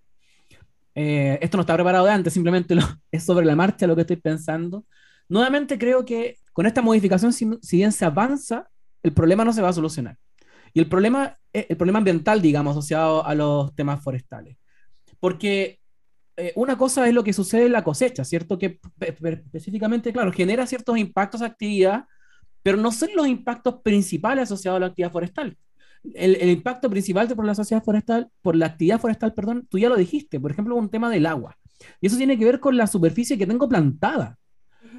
B: eh, esto no está preparado de antes, simplemente lo, es sobre la marcha lo que estoy pensando. Nuevamente creo que con esta modificación, si, bien se avanza, el problema no se va a solucionar. Y el problema, eh, el problema ambiental, digamos, asociado a los temas forestales. Porque eh, una cosa es lo que sucede en la cosecha, ¿cierto? Que específicamente, claro, genera ciertos impactos a actividad, pero no son los impactos principales asociados a la actividad forestal. El, el, impacto principal por la sociedad forestal, por la actividad forestal, perdón, tú ya lo dijiste, por ejemplo, un tema del agua. Y eso tiene que ver con la superficie que tengo plantada,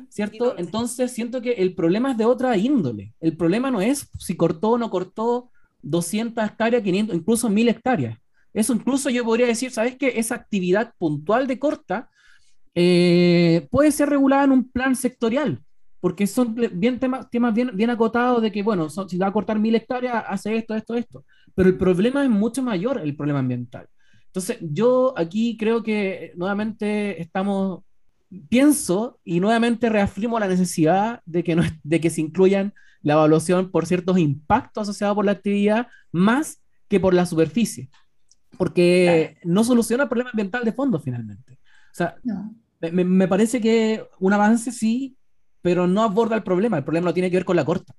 B: ¿cierto? Entonces siento que el problema es de otra índole. El problema no es si cortó o no cortó 200 hectáreas, 500, incluso 1000 hectáreas. Eso incluso yo podría decir, ¿sabes qué? Esa actividad puntual de corta eh, puede ser regulada en un plan sectorial, porque son bien temas, temas bien, bien acotados de que, bueno, si va a cortar mil hectáreas, hace esto, esto, esto. Pero el problema es mucho mayor, el problema ambiental. Entonces, yo aquí creo que nuevamente estamos, pienso y nuevamente reafirmo la necesidad de que, no, de que se incluyan la evaluación por ciertos impactos asociados por la actividad más que por la superficie porque no soluciona el problema ambiental de fondo finalmente. O sea, me, me, parece que un avance sí, pero no aborda el problema, el problema no tiene que ver con la corta.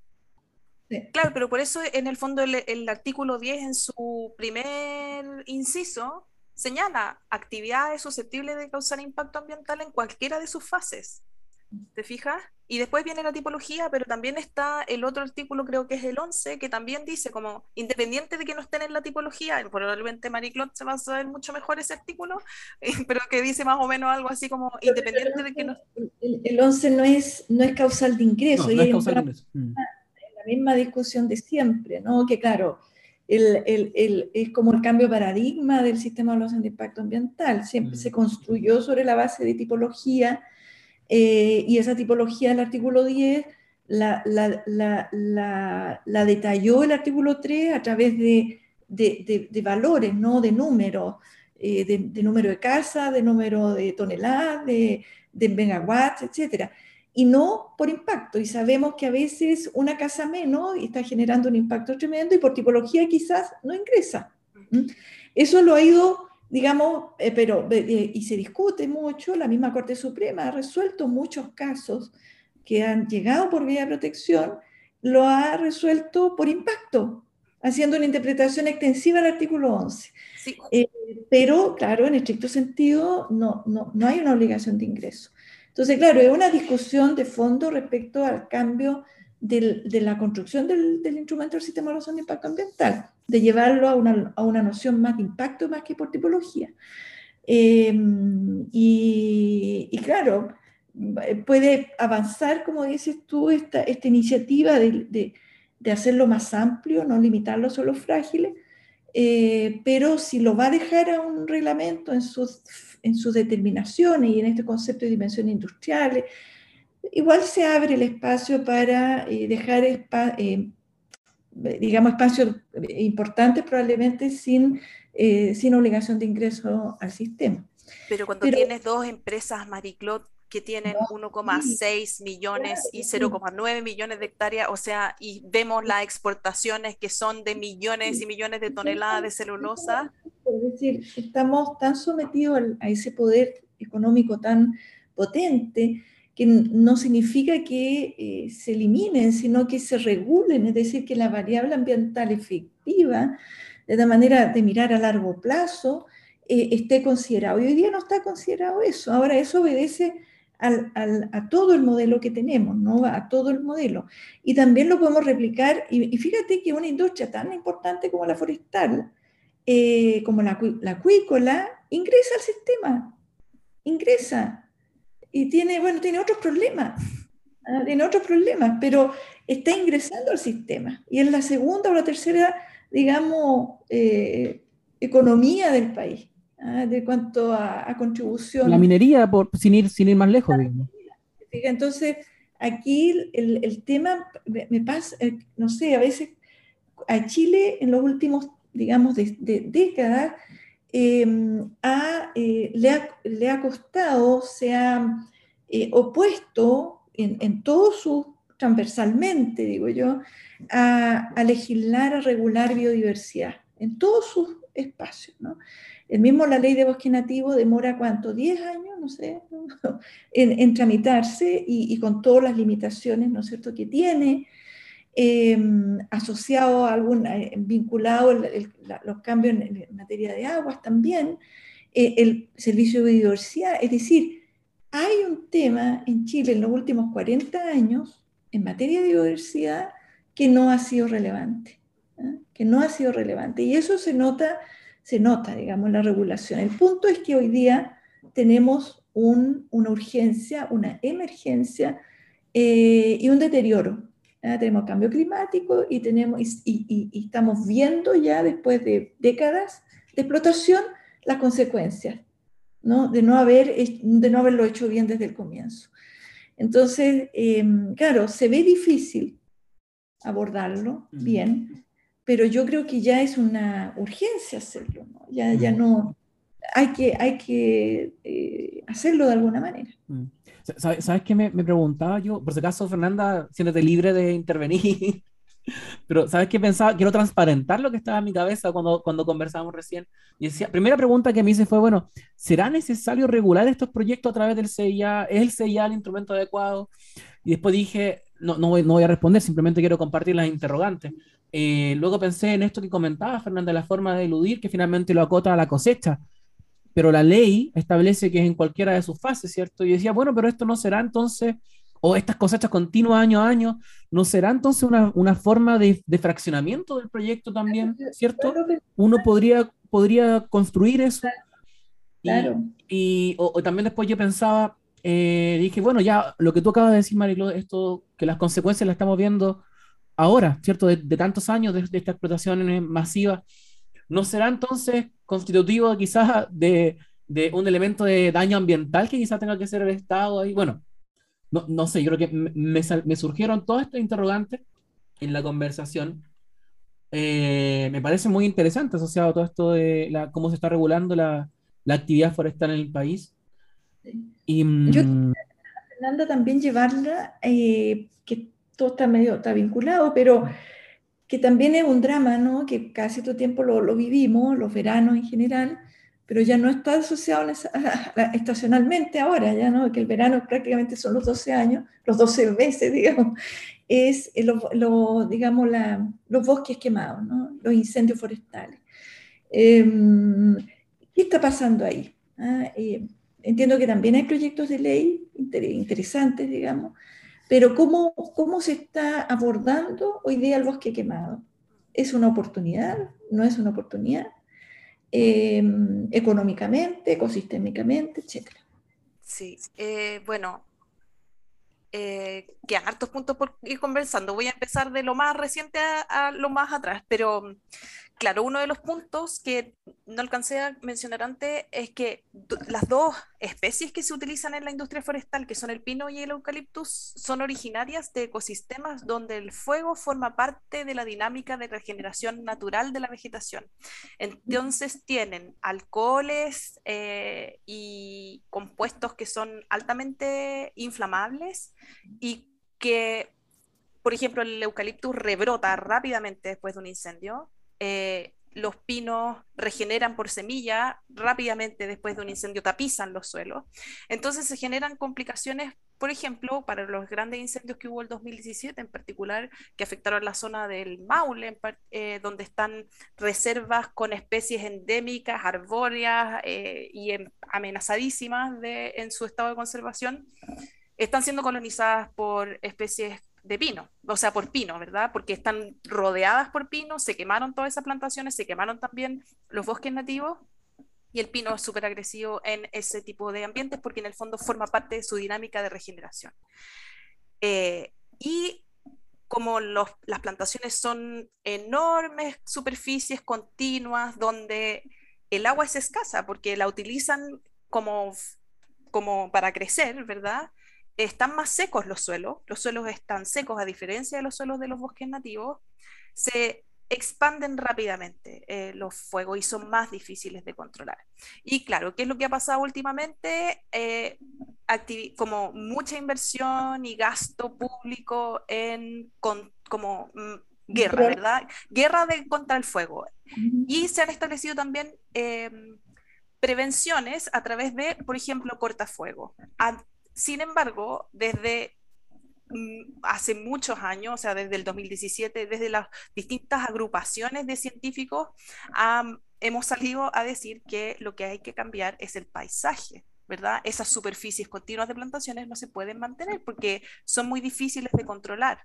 D: Claro, pero por eso en el fondo el, el artículo 10 en su primer inciso señala actividades susceptibles de causar impacto ambiental en cualquiera de sus fases. ¿Te fijas? Y después viene la tipología, pero también está el otro artículo, creo que es el 11, que también dice como, independiente de que no estén en la tipología, probablemente Marie-Claude se va a saber mucho mejor ese artículo, pero que dice más o menos algo así como, independiente de que no...
C: El, 11 no es, no es causal de ingreso, y es mm. la misma discusión de siempre, ¿no? Que claro, el, el, es como el cambio de paradigma del sistema de evaluación de impacto ambiental, siempre mm. se construyó sobre la base de tipología, eh, y esa tipología del artículo 10 la, detalló el artículo 3 a través de, valores, ¿no? de números, eh, de, número de casa, de número de toneladas, de, megawatts, etc. y no por impacto. Y sabemos que a veces una casa menos está generando un impacto tremendo y por tipología quizás no ingresa. Eso lo ha ido, digamos, eh, pero, eh, y se discute mucho, la misma Corte Suprema ha resuelto muchos casos que han llegado por vía de protección, lo ha resuelto por impacto, haciendo una interpretación extensiva del artículo 11. Eh, pero, claro, en estricto sentido, no, no, no hay una obligación de ingreso. Entonces, claro, es una discusión de fondo respecto al cambio de la construcción del, instrumento del sistema de evaluación de impacto ambiental, de llevarlo a una, a una noción más de impacto más que por tipología. Em, y, claro, puede avanzar, como dices tú, esta, esta iniciativa de, de, de, hacerlo más amplio, no limitarlo solo a los frágiles, eh, pero si lo va a dejar a un reglamento en sus en sus determinaciones y en este concepto de dimensiones industriales, igual se abre el espacio para eh, dejar, eh, digamos, espacios importantes probablemente sin, eh, sin obligación de ingreso al sistema.
D: Pero cuando tienes dos empresas, Mariclot, que tienen 1,6 millones y 0,9 millones de hectáreas, o sea, y vemos las exportaciones que son de millones y millones de toneladas de celulosa.
C: Es decir, estamos tan sometidos a ese poder económico tan potente que no significa que eh, se eliminen, sino que se regulen, es decir, que la variable ambiental efectiva, de la manera de mirar a largo plazo, eh, esté considerado. Y hoy día no está considerado eso. Ahora eso obedece a todo el modelo que tenemos, ¿no? a todo el modelo. Y también lo podemos replicar, y, fíjate que una industria tan importante como la forestal, eh, como la, la acuícola, ingresa al sistema, ingresa, y tiene, bueno, tiene otros problemas, ¿ah? tiene otros problemas, pero está ingresando al sistema. Y es la segunda o la tercera, digamos, eh, economía del país. ¿Ah? de cuanto a, contribución.
B: La minería, por, sin, ir, sin ir más lejos.
C: Entonces, aquí el, el tema me, pasa, eh, no sé, a veces a Chile en los últimos, digamos, de, décadas, em, eh, le, ha, le, ha, costado, se ha eh, opuesto en, en, todo su, transversalmente, digo yo, a, a, legislar, a regular biodiversidad, en todos sus espacios, ¿no? El mismo la ley de bosque nativo demora cuánto, 10 años, no sé, en, tramitarse y, con todas las limitaciones, ¿no es cierto?, que tiene, em, asociado a algún, eh, vinculado los cambios en, materia de aguas también, eh, el servicio de biodiversidad, es decir, hay un tema en Chile en los últimos 40 años en materia de biodiversidad que no ha sido relevante, ¿eh? que no ha sido relevante. Y eso se nota se nota, digamos, la regulación. El punto es que hoy día tenemos una urgencia, una emergencia eh, y un deterioro. Tenemos cambio climático y, tenemos, y, estamos viendo ya después de décadas de explotación las consecuencias ¿no? De, no haber, de no haberlo hecho bien desde el comienzo. Entonces, em, claro, se ve difícil abordarlo bien, pero yo creo que ya es una urgencia hacerlo, ¿no? Ya, ya no, hay que, hay que eh, hacerlo de alguna manera. Mm.
B: ¿Sabes, qué me, me, preguntaba yo? Por si acaso, Fernanda, siéntete libre de intervenir, pero ¿sabes qué pensaba? Quiero transparentar lo que estaba en mi cabeza cuando, cuando conversábamos recién. Y decía, primera pregunta que me hice fue, bueno, ¿será necesario regular estos proyectos a través del CIA? ¿Es el CIA el instrumento adecuado? Y después dije, no, no, voy, no voy a responder, simplemente quiero compartir las interrogantes. Eh, luego pensé en esto que comentaba Fernanda, la forma de eludir que finalmente lo acota a la cosecha, pero la ley establece que es en cualquiera de sus fases, ¿cierto? Y decía, bueno, pero esto no será entonces, o estas cosechas continuas año a año, ¿no será entonces una, una forma de, de, fraccionamiento del proyecto también, ¿cierto? Uno podría, podría construir eso. Claro. Y, o, también después yo pensaba, eh, dije, bueno, ya lo que tú acabas de decir, Marilo, esto, que las consecuencias las estamos viendo ahora, ¿cierto? De, tantos años de, esta explotación masiva, ¿no será entonces constitutivo quizás de, un elemento de daño ambiental que quizás tenga que ser el Estado ahí? Bueno, no, no sé, yo creo que me, surgieron todas estas interrogantes en la conversación. Eh, me parece muy interesante asociado a todo esto de la, cómo se está regulando la, la actividad forestal en el país.
C: Y, yo, mm, Fernanda, también llevarla, eh, que todo está medio está vinculado, pero que también es un drama, ¿no? Que casi todo tiempo lo, lo vivimos, los veranos en general, pero ya no está asociado estacionalmente ahora, ya no, que el verano prácticamente son los 12 años, los 12 meses, digamos, es lo, digamos, la, los bosques quemados, ¿no? los incendios forestales. Em, ¿Qué está pasando ahí? Ah, eh, entiendo que también hay proyectos de ley interesantes, digamos, pero ¿cómo, ¿cómo se está abordando hoy día el bosque quemado? ¿Es una oportunidad? ¿No es una oportunidad? Em, económicamente, ecosistémicamente, etc.
D: Sí, eh, bueno, eh, quedan hartos puntos por ir conversando. Voy a empezar de lo más reciente a lo más atrás, pero claro, uno de los puntos que no alcancé a mencionar antes es que las dos especies que se utilizan en la industria forestal, que son el pino y el eucaliptus, son originarias de ecosistemas donde el fuego forma parte de la dinámica de regeneración natural de la vegetación. Entonces tienen alcoholes eh, y compuestos que son altamente inflamables y que por ejemplo, el eucaliptus rebrota rápidamente después de un incendio, eh, los pinos regeneran por semilla rápidamente después de un incendio, tapizan los suelos. Entonces se generan complicaciones, por ejemplo, para los grandes incendios que hubo el 2017 en particular, que afectaron la zona del Maule, eh, donde están reservas con especies endémicas, arbóreas eh, y amenazadísimas de, en su estado de conservación, están siendo colonizadas por especies de pino, o sea, por pino, ¿verdad? Porque están rodeadas por pino, se quemaron todas esas plantaciones, se quemaron también los bosques nativos y el pino es súper agresivo en ese tipo de ambientes porque en el fondo forma parte de su dinámica de regeneración. Eh, y como las plantaciones son enormes superficies continuas donde el agua es escasa porque la utilizan como, como para crecer, ¿verdad? Están más secos los suelos, los suelos están secos a diferencia de los suelos de los bosques nativos, se expanden rápidamente eh, los fuegos y son más difíciles de controlar. Y claro, ¿qué es lo que ha pasado últimamente? Eh, como mucha inversión y gasto público en como mm, guerra, ¿verdad? Guerra de, contra el fuego. Y se han establecido también em, prevenciones a través de, por ejemplo, cortafuego. Sin embargo, desde mm, hace muchos años, o sea, desde el 2017, desde las distintas agrupaciones de científicos, hemos salido a decir que lo que hay que cambiar es el paisaje. ¿verdad? Esas superficies continuas de plantaciones no se pueden mantener porque son muy difíciles de controlar.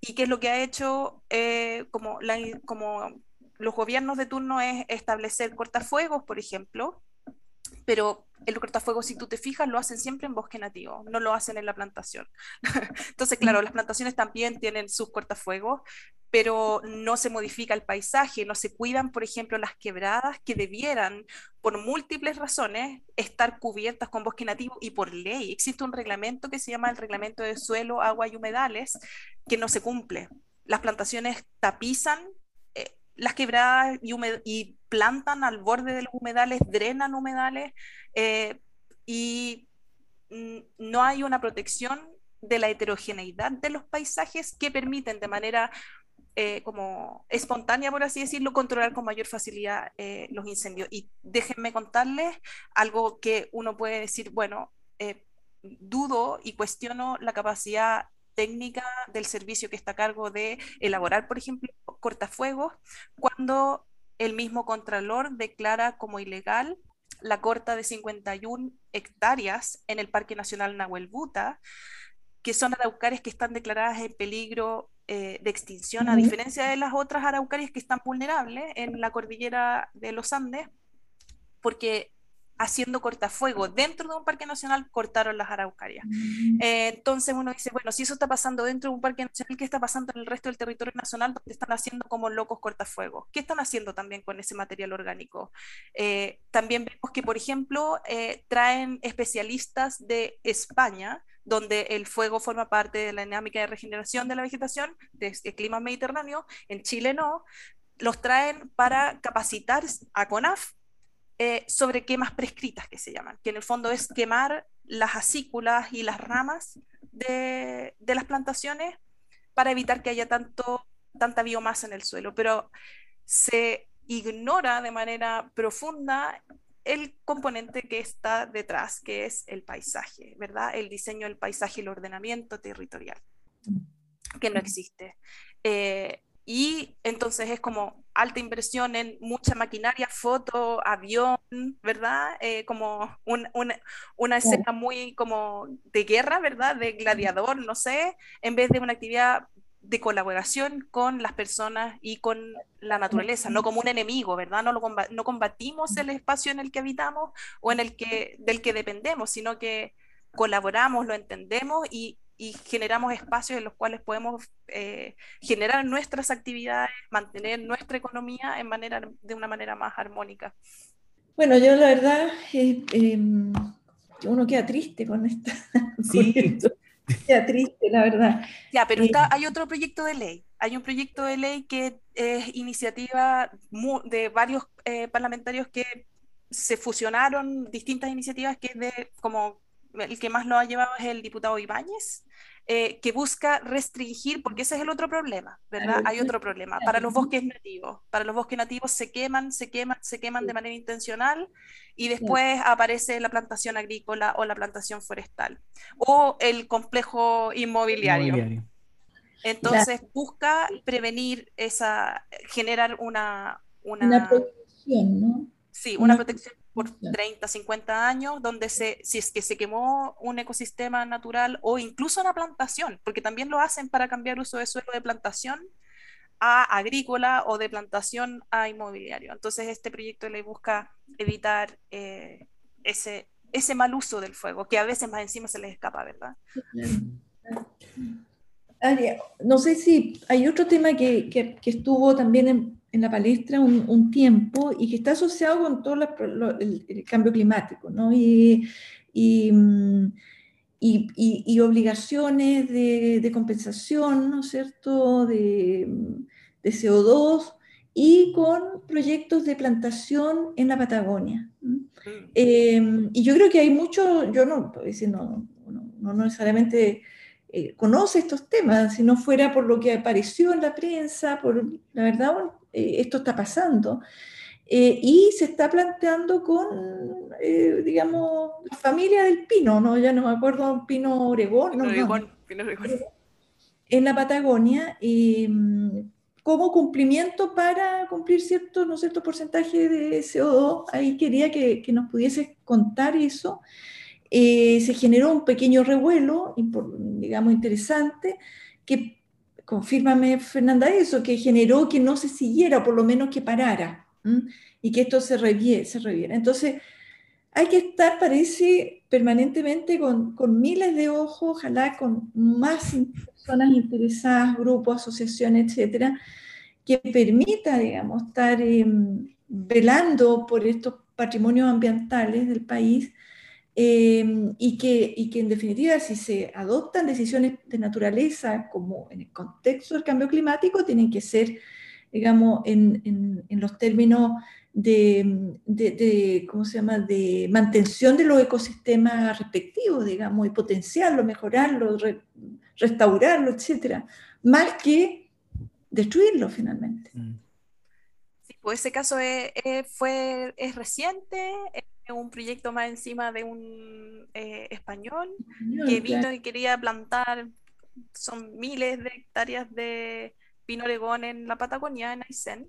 D: ¿Y qué es lo que ha hecho eh, como, como los gobiernos de turno es establecer cortafuegos, por ejemplo, pero el cortafuego, si tú te fijas, lo hacen siempre en bosque nativo, no lo hacen en la plantación. Entonces, claro, las plantaciones también tienen sus cortafuegos, pero no se modifica el paisaje, no se cuidan, por ejemplo, las quebradas que debieran, por múltiples razones, estar cubiertas con bosque nativo y por ley. Existe un reglamento que se llama el Reglamento de Suelo, Agua y Humedales, que no se cumple. Las plantaciones tapizan eh, las quebradas y, y plantan al borde de los humedales, drenan humedales eh, y no hay una protección de la heterogeneidad de los paisajes que permiten de manera eh, como espontánea, por así decirlo, controlar con mayor facilidad eh, los incendios. Y déjenme contarles algo que uno puede decir, bueno, dudo y cuestiono la capacidad técnica del servicio que está a cargo de elaborar, por ejemplo, cortafuegos, cuando el mismo Contralor declara como ilegal la corta de 51 hectáreas en el Parque Nacional Nahuel Buta, que son araucarias que están declaradas en peligro eh, de extinción, a diferencia de las otras araucarias que están vulnerables en la cordillera de los Andes, porque haciendo cortafuego dentro de un parque nacional, cortaron las araucarias. Mm. Eh, entonces uno dice, bueno, si eso está pasando dentro de un parque nacional, ¿qué está pasando en el resto del territorio nacional donde están haciendo como locos cortafuegos? ¿Qué están haciendo también con ese material orgánico? Eh, también vemos que, por ejemplo, eh, traen especialistas de España, donde el fuego forma parte de la dinámica de regeneración de la vegetación, del clima mediterráneo, en Chile no, los traen para capacitar a CONAF eh, sobre quemas prescritas que se llaman, que en el fondo es quemar las acículas y las ramas de, de las plantaciones para evitar que haya tanto, tanta biomasa en el suelo. Pero se ignora de manera profunda el componente que está detrás, que es el paisaje, ¿verdad? El diseño del paisaje y el ordenamiento territorial, que no existe. Eh, y entonces es como alta inversión en mucha maquinaria, foto, avión, ¿verdad? Eh, como una escena muy como de guerra, ¿verdad? De gladiador, no sé, en vez de una actividad de colaboración con las personas y con la naturaleza, no como un enemigo, ¿verdad? No, lo no combatimos el espacio en el que habitamos o en el que, del que dependemos, sino que colaboramos, lo entendemos y, y generamos espacios en los cuales podemos eh, generar nuestras actividades, mantener nuestra economía en manera, de una manera más armónica.
C: Bueno, yo la verdad, eh, em, uno queda triste con, esta, sí. esto. Ya triste, la verdad.
D: Ya, pero está, hay otro proyecto de ley. Hay un proyecto de ley que es iniciativa de varios eh, parlamentarios que se fusionaron distintas iniciativas que es de como el que más lo ha llevado es el diputado Ibáñez, eh, que busca restringir, porque ese es el otro problema, ¿verdad? Hay otro problema. Para los bosques nativos, para los bosques nativos se queman, se queman, se queman de manera intencional y después aparece la plantación agrícola o la plantación forestal o el complejo inmobiliario. Entonces busca prevenir esa, generar una...
C: Una, protección, ¿no?
D: Sí, una protección por 30, 50 años, donde se, si es que se quemó un ecosistema natural o incluso una plantación, porque también lo hacen para cambiar uso de suelo de plantación a agrícola o de plantación a inmobiliario. Entonces este proyecto le busca evitar eh, ese, ese mal uso del fuego, que a veces más encima se les escapa, ¿verdad?
C: No sé si hay otro tema que, que, que estuvo también en, en la palestra un, tiempo y que está asociado con todo el, cambio climático, ¿no? Y, y, mm, y, obligaciones de, de, compensación, ¿no es cierto?, de, de, CO2 y con proyectos de plantación en la Patagonia. Mm. Eh, y yo creo que hay mucho, yo no, no, no, no necesariamente eh, conoce estos temas, si no fuera por lo que apareció en la prensa, por la verdad, eh, esto está pasando. Eh, y se está planteando con, digamos, la familia del pino, ¿no? Ya no me acuerdo, pino Oregón, pino Oregón, Pino Oregón. En la Patagonia, como cumplimiento para cumplir cierto, ¿no cierto porcentaje de CO2. Ahí quería que, que nos pudiese contar eso. Eh, se generó un pequeño revuelo, digamos, interesante, que, confírmame Fernanda eso, que generó que no se siguiera, por lo menos que parara, y que esto se reviera. Entonces, hay que estar, parece, permanentemente con, con, miles de ojos, ojalá con más personas interesadas, grupos, asociaciones, etcétera, que permita, digamos, estar em, velando por estos patrimonios ambientales del país Em, y, que, y que en definitiva si se adoptan decisiones de naturaleza como en el contexto del cambio climático, tienen que ser, digamos, en, en, los términos de, de, ¿cómo se llama?, de mantención de los ecosistemas respectivos, digamos, y potenciarlo, mejorarlo, restaurarlo, etcétera, más que destruirlo finalmente.
D: Mm. Pues ese caso es, fue, es reciente, un proyecto más encima de un eh, español que vino y quería plantar, son miles de hectáreas de pino oregón en la Patagonia, en Aysén,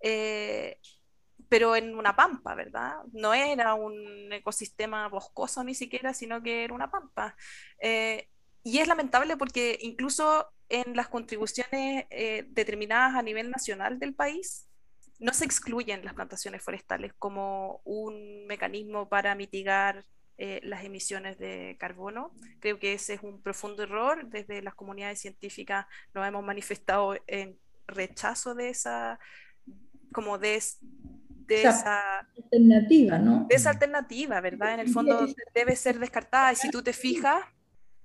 D: eh, pero en una pampa, ¿verdad? No era un ecosistema boscoso ni siquiera, sino que era una pampa. Eh, y es lamentable porque incluso en las contribuciones determinadas a nivel nacional del país, no se excluyen las plantaciones forestales como un mecanismo para mitigar eh, las emisiones de carbono. Creo que ese es un profundo error. Desde las comunidades científicas nos hemos manifestado en rechazo de esa, como de, de esa,
C: alternativa, ¿no?
D: De esa alternativa, ¿verdad? En el fondo debe ser descartada. Y si tú te fijas,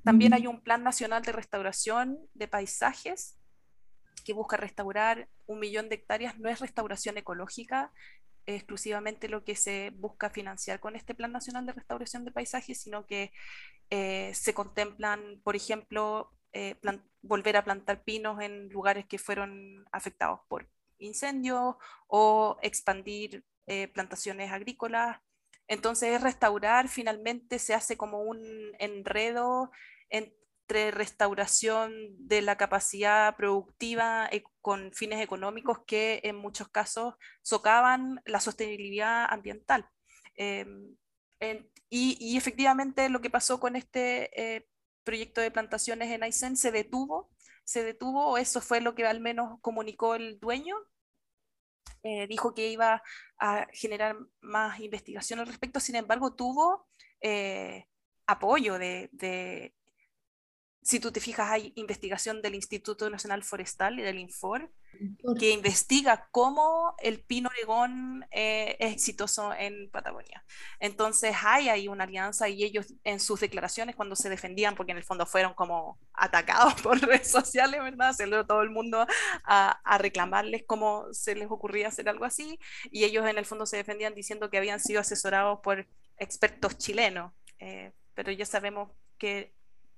D: también hay un plan nacional de restauración de paisajes que busca restaurar un millón de hectáreas no es restauración ecológica, exclusivamente lo que se busca financiar con este Plan Nacional de Restauración de Paisajes, sino que eh, se contemplan, por ejemplo, eh, volver a plantar pinos en lugares que fueron afectados por incendios o expandir eh, plantaciones agrícolas. Entonces, restaurar finalmente se hace como un enredo restauración de la capacidad productiva e, con fines económicos que en muchos casos socavan la sostenibilidad ambiental. Em, y, efectivamente lo que pasó con este eh, proyecto de plantaciones en Aysén se detuvo, se detuvo, eso fue lo que al menos comunicó el dueño. Eh, dijo que iba a generar más investigación al respecto, sin embargo tuvo eh, apoyo de, si tú te fijas, hay investigación del Instituto Nacional Forestal y del INFOR que investiga cómo el pino oregón eh, es exitoso en Patagonia. Entonces hay ahí una alianza y ellos en sus declaraciones cuando se defendían, porque en el fondo fueron como atacados por redes sociales, ¿verdad? Se lo todo el mundo a, a, reclamarles cómo se les ocurría hacer algo así y ellos en el fondo se defendían diciendo que habían sido asesorados por expertos chilenos, eh, pero ya sabemos que...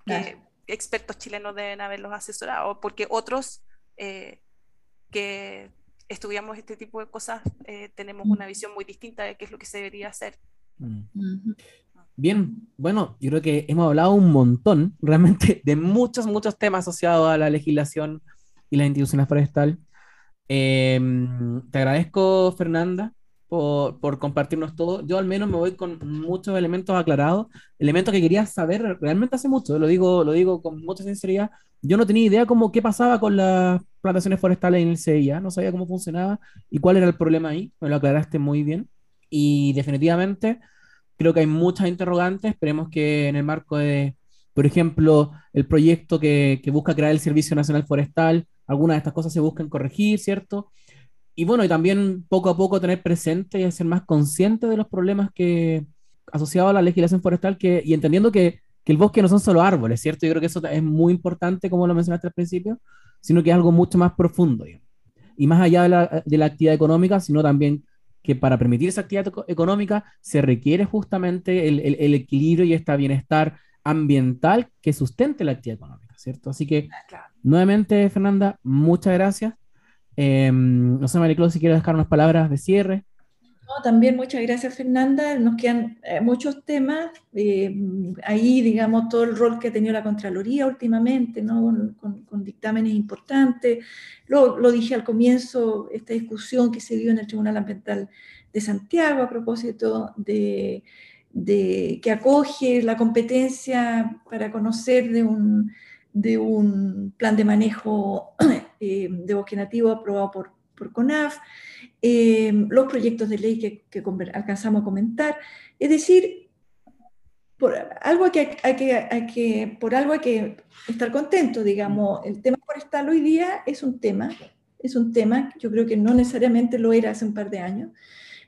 D: que expertos chilenos deben haberlos asesorado, porque otros eh, que estudiamos este tipo de cosas eh, tenemos una visión muy distinta de qué es lo que se debería hacer.
B: Mm. Bien, bueno, yo creo que hemos hablado un montón, realmente, de muchos, muchos temas asociados a la legislación y la instituciones forestal. Em, te agradezco, Fernanda, por, compartirnos todo. Yo al menos me voy con muchos elementos aclarados, elementos que quería saber realmente hace mucho, lo digo, lo digo con mucha sinceridad. Yo no tenía idea cómo qué pasaba con las plantaciones forestales en el CIA, no sabía cómo funcionaba y cuál era el problema ahí, me lo aclaraste muy bien. Y definitivamente creo que hay muchas interrogantes, esperemos que en el marco de, por ejemplo, el proyecto que, que busca crear el Servicio Nacional Forestal, algunas de estas cosas se busquen corregir, ¿cierto? Y bueno, y también poco a poco tener presente y ser más consciente de los problemas que asociados a la legislación forestal que, y entendiendo que, que, el bosque no son solo árboles, ¿cierto? Yo creo que eso es muy importante, como lo mencionaste al principio, sino que es algo mucho más profundo. Y más allá de la, de la, actividad económica, sino también que para permitir esa actividad económica se requiere justamente el, el, el equilibrio y este bienestar ambiental que sustente la actividad económica, ¿cierto? Así que, nuevamente, Fernanda, muchas gracias. Em, no sé, Mariclo, si quieres dejar unas palabras de cierre.
C: No, también muchas gracias, Fernanda. Nos quedan eh, muchos temas. Eh, ahí, digamos, todo el rol que ha tenido la Contraloría últimamente, ¿no? con, dictámenes importantes. Lo, lo, dije al comienzo, esta discusión que se dio en el Tribunal Ambiental de Santiago a propósito de, de que acoge la competencia para conocer de un de un plan de manejo eh, de bosque nativo aprobado por, por CONAF, eh, los proyectos de ley que, que, alcanzamos a comentar. Es decir, por algo, que, hay que, hay que, por algo hay que estar contento, digamos. El tema forestal hoy día es un tema, es un tema, yo creo que no necesariamente lo era hace un par de años,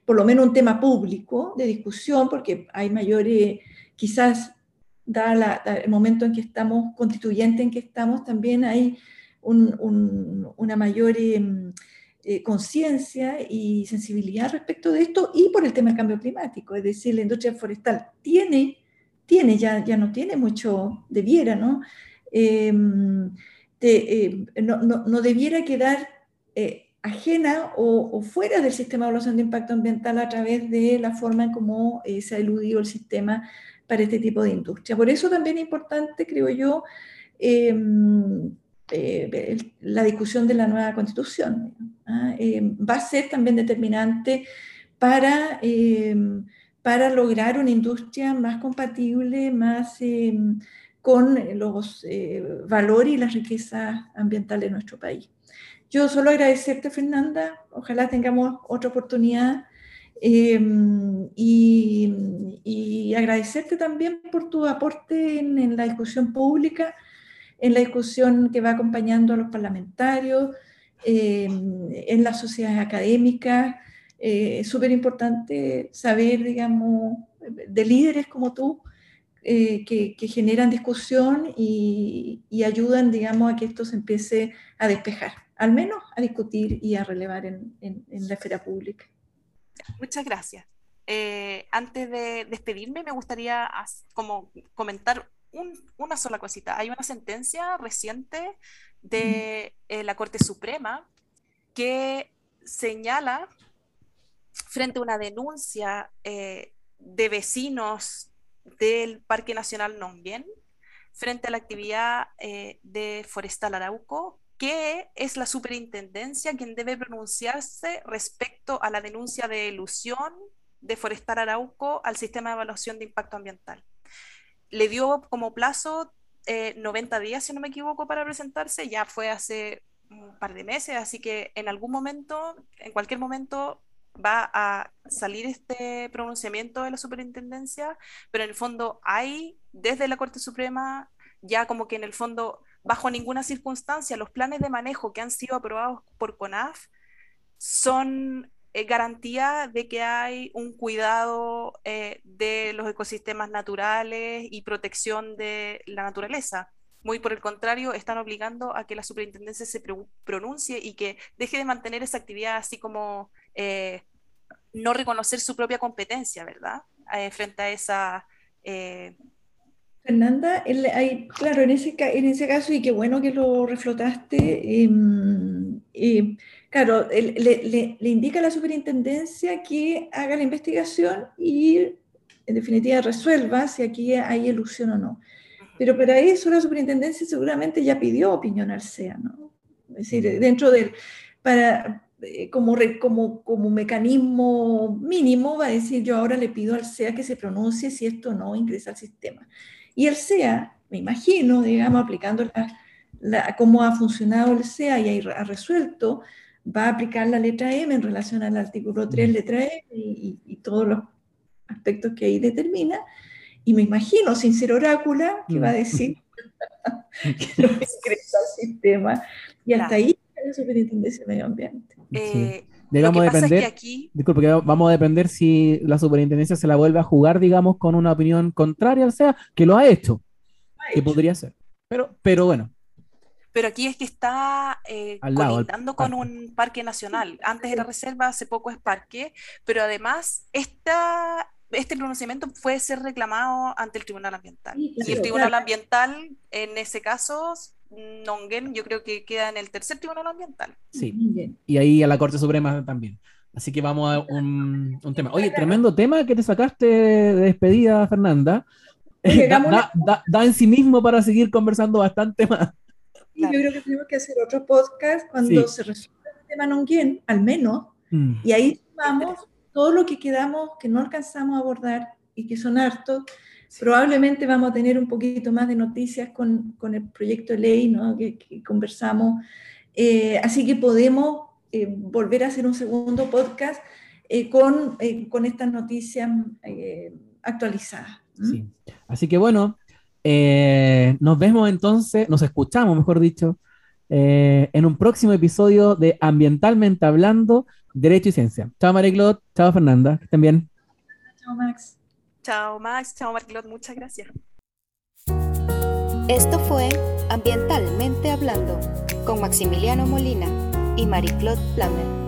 C: por lo menos un tema público de discusión, porque hay mayores, quizás da el momento en que estamos, constituyente en que estamos, también hay una mayor em, eh, conciencia y sensibilidad respecto de esto y por el tema del cambio climático. Es decir, la industria forestal tiene, tiene ya, ya no tiene mucho, debiera, ¿no? Em, em, no, no, debiera quedar eh, ajena o, o, fuera del sistema de evaluación de impacto ambiental a través de la forma en cómo eh, se ha eludido el sistema para este tipo de industria. Por eso también es importante, creo yo, eh, la discusión de la nueva constitución. ¿ah? Em, va a ser también determinante para, em, para lograr una industria más compatible, más con los eh, valores y las riquezas ambientales de nuestro país. Yo solo agradecerte, Fernanda. Ojalá tengamos otra oportunidad Em, y, agradecerte también por tu aporte en, la discusión pública, en la discusión que va acompañando a los parlamentarios, em, en las sociedades académicas. Eh, es súper importante saber, digamos, de líderes como tú, eh, que, generan discusión y, ayudan, digamos, a que esto se empiece a despejar, al menos a discutir y a relevar en la esfera pública.
D: Muchas gracias. Eh, antes de despedirme, me gustaría como comentar una sola cosita. Hay una sentencia reciente de eh, la Corte Suprema que señala frente a una denuncia eh, de vecinos del Parque Nacional Nombien, frente a la actividad de Forestal Arauco, que es la superintendencia quien debe pronunciarse respecto a la denuncia de ilusión de Forestal Arauco al sistema de evaluación de impacto ambiental. Le dio como plazo 90 eh, días, si no me equivoco, para presentarse, ya fue hace un par de meses, así que en algún momento, en cualquier momento, va a salir este pronunciamiento de la superintendencia, pero en el fondo hay desde la Corte Suprema ya como que en el fondo bajo ninguna circunstancia los planes de manejo que han sido aprobados por CONAF son garantía de que hay un cuidado eh, de los ecosistemas naturales y protección de la naturaleza. Muy por el contrario, están obligando a que la superintendencia se pronuncie y que deje de mantener esa actividad así como eh, no reconocer su propia competencia, ¿verdad? frente a esa
C: Fernanda, claro, en ese, en ese caso, y qué bueno que lo reflotaste, em, claro, le, indica a la superintendencia que haga la investigación y, en definitiva, resuelva si aquí hay ilusión o no. Pero para eso la superintendencia seguramente ya pidió opinión al SEA, ¿no? Es decir, dentro del, para, eh, como, como, como mecanismo mínimo, va a decir yo ahora le pido al SEA que se pronuncie si esto no ingresa al sistema. Y el SEA, me imagino, digamos, aplicando la, cómo ha funcionado el SEA y ha resuelto, va a aplicar la letra M en relación al artículo 3, letra M y, todos los aspectos que ahí determina. Y me imagino, sin ser orácula, que va a mm. decir que lo ingresa al sistema. Y hasta ahí la superintendencia de medio ambiente.
D: Eh, vamos a depender,
B: disculpe, vamos a depender si la superintendencia se la vuelve a jugar, digamos, con una opinión contraria, o sea, que lo ha hecho, que podría ser. Pero, pero bueno.
D: Pero aquí es que está eh, conectando con un parque nacional. Antes era reserva, hace poco es parque, pero además esta, este pronunciamiento puede ser reclamado ante el Tribunal Ambiental. y el Tribunal Ambiental, en ese caso, Nongen, yo creo que queda en el tercer tribunal ambiental.
B: Sí, y ahí a la Corte Suprema también. Así que vamos a un, tema. Oye, tremendo tema que te sacaste de despedida, Fernanda. da, en sí mismo para seguir conversando bastante más.
C: Yo creo que tenemos que hacer otro podcast cuando se resuelva el tema Nongen, al menos, mm. y ahí vamos todo lo que quedamos, que no alcanzamos a abordar y que son hartos, Probablemente vamos a tener un poquito más de noticias con, con el proyecto de ley ¿no? que, conversamos. Eh, así que podemos eh, volver a hacer un segundo podcast eh, con, con, estas noticias actualizadas.
B: Sí. Así que bueno, nos vemos entonces, nos escuchamos, mejor dicho, en un próximo episodio de Ambientalmente Hablando, Derecho y Ciencia. Chao María chao Fernanda, que estén bien.
C: Chao Max.
D: Chao Max, chao Marquilot, muchas gracias.
A: Esto fue Ambientalmente Hablando con Maximiliano Molina y Marie-Claude Plamer.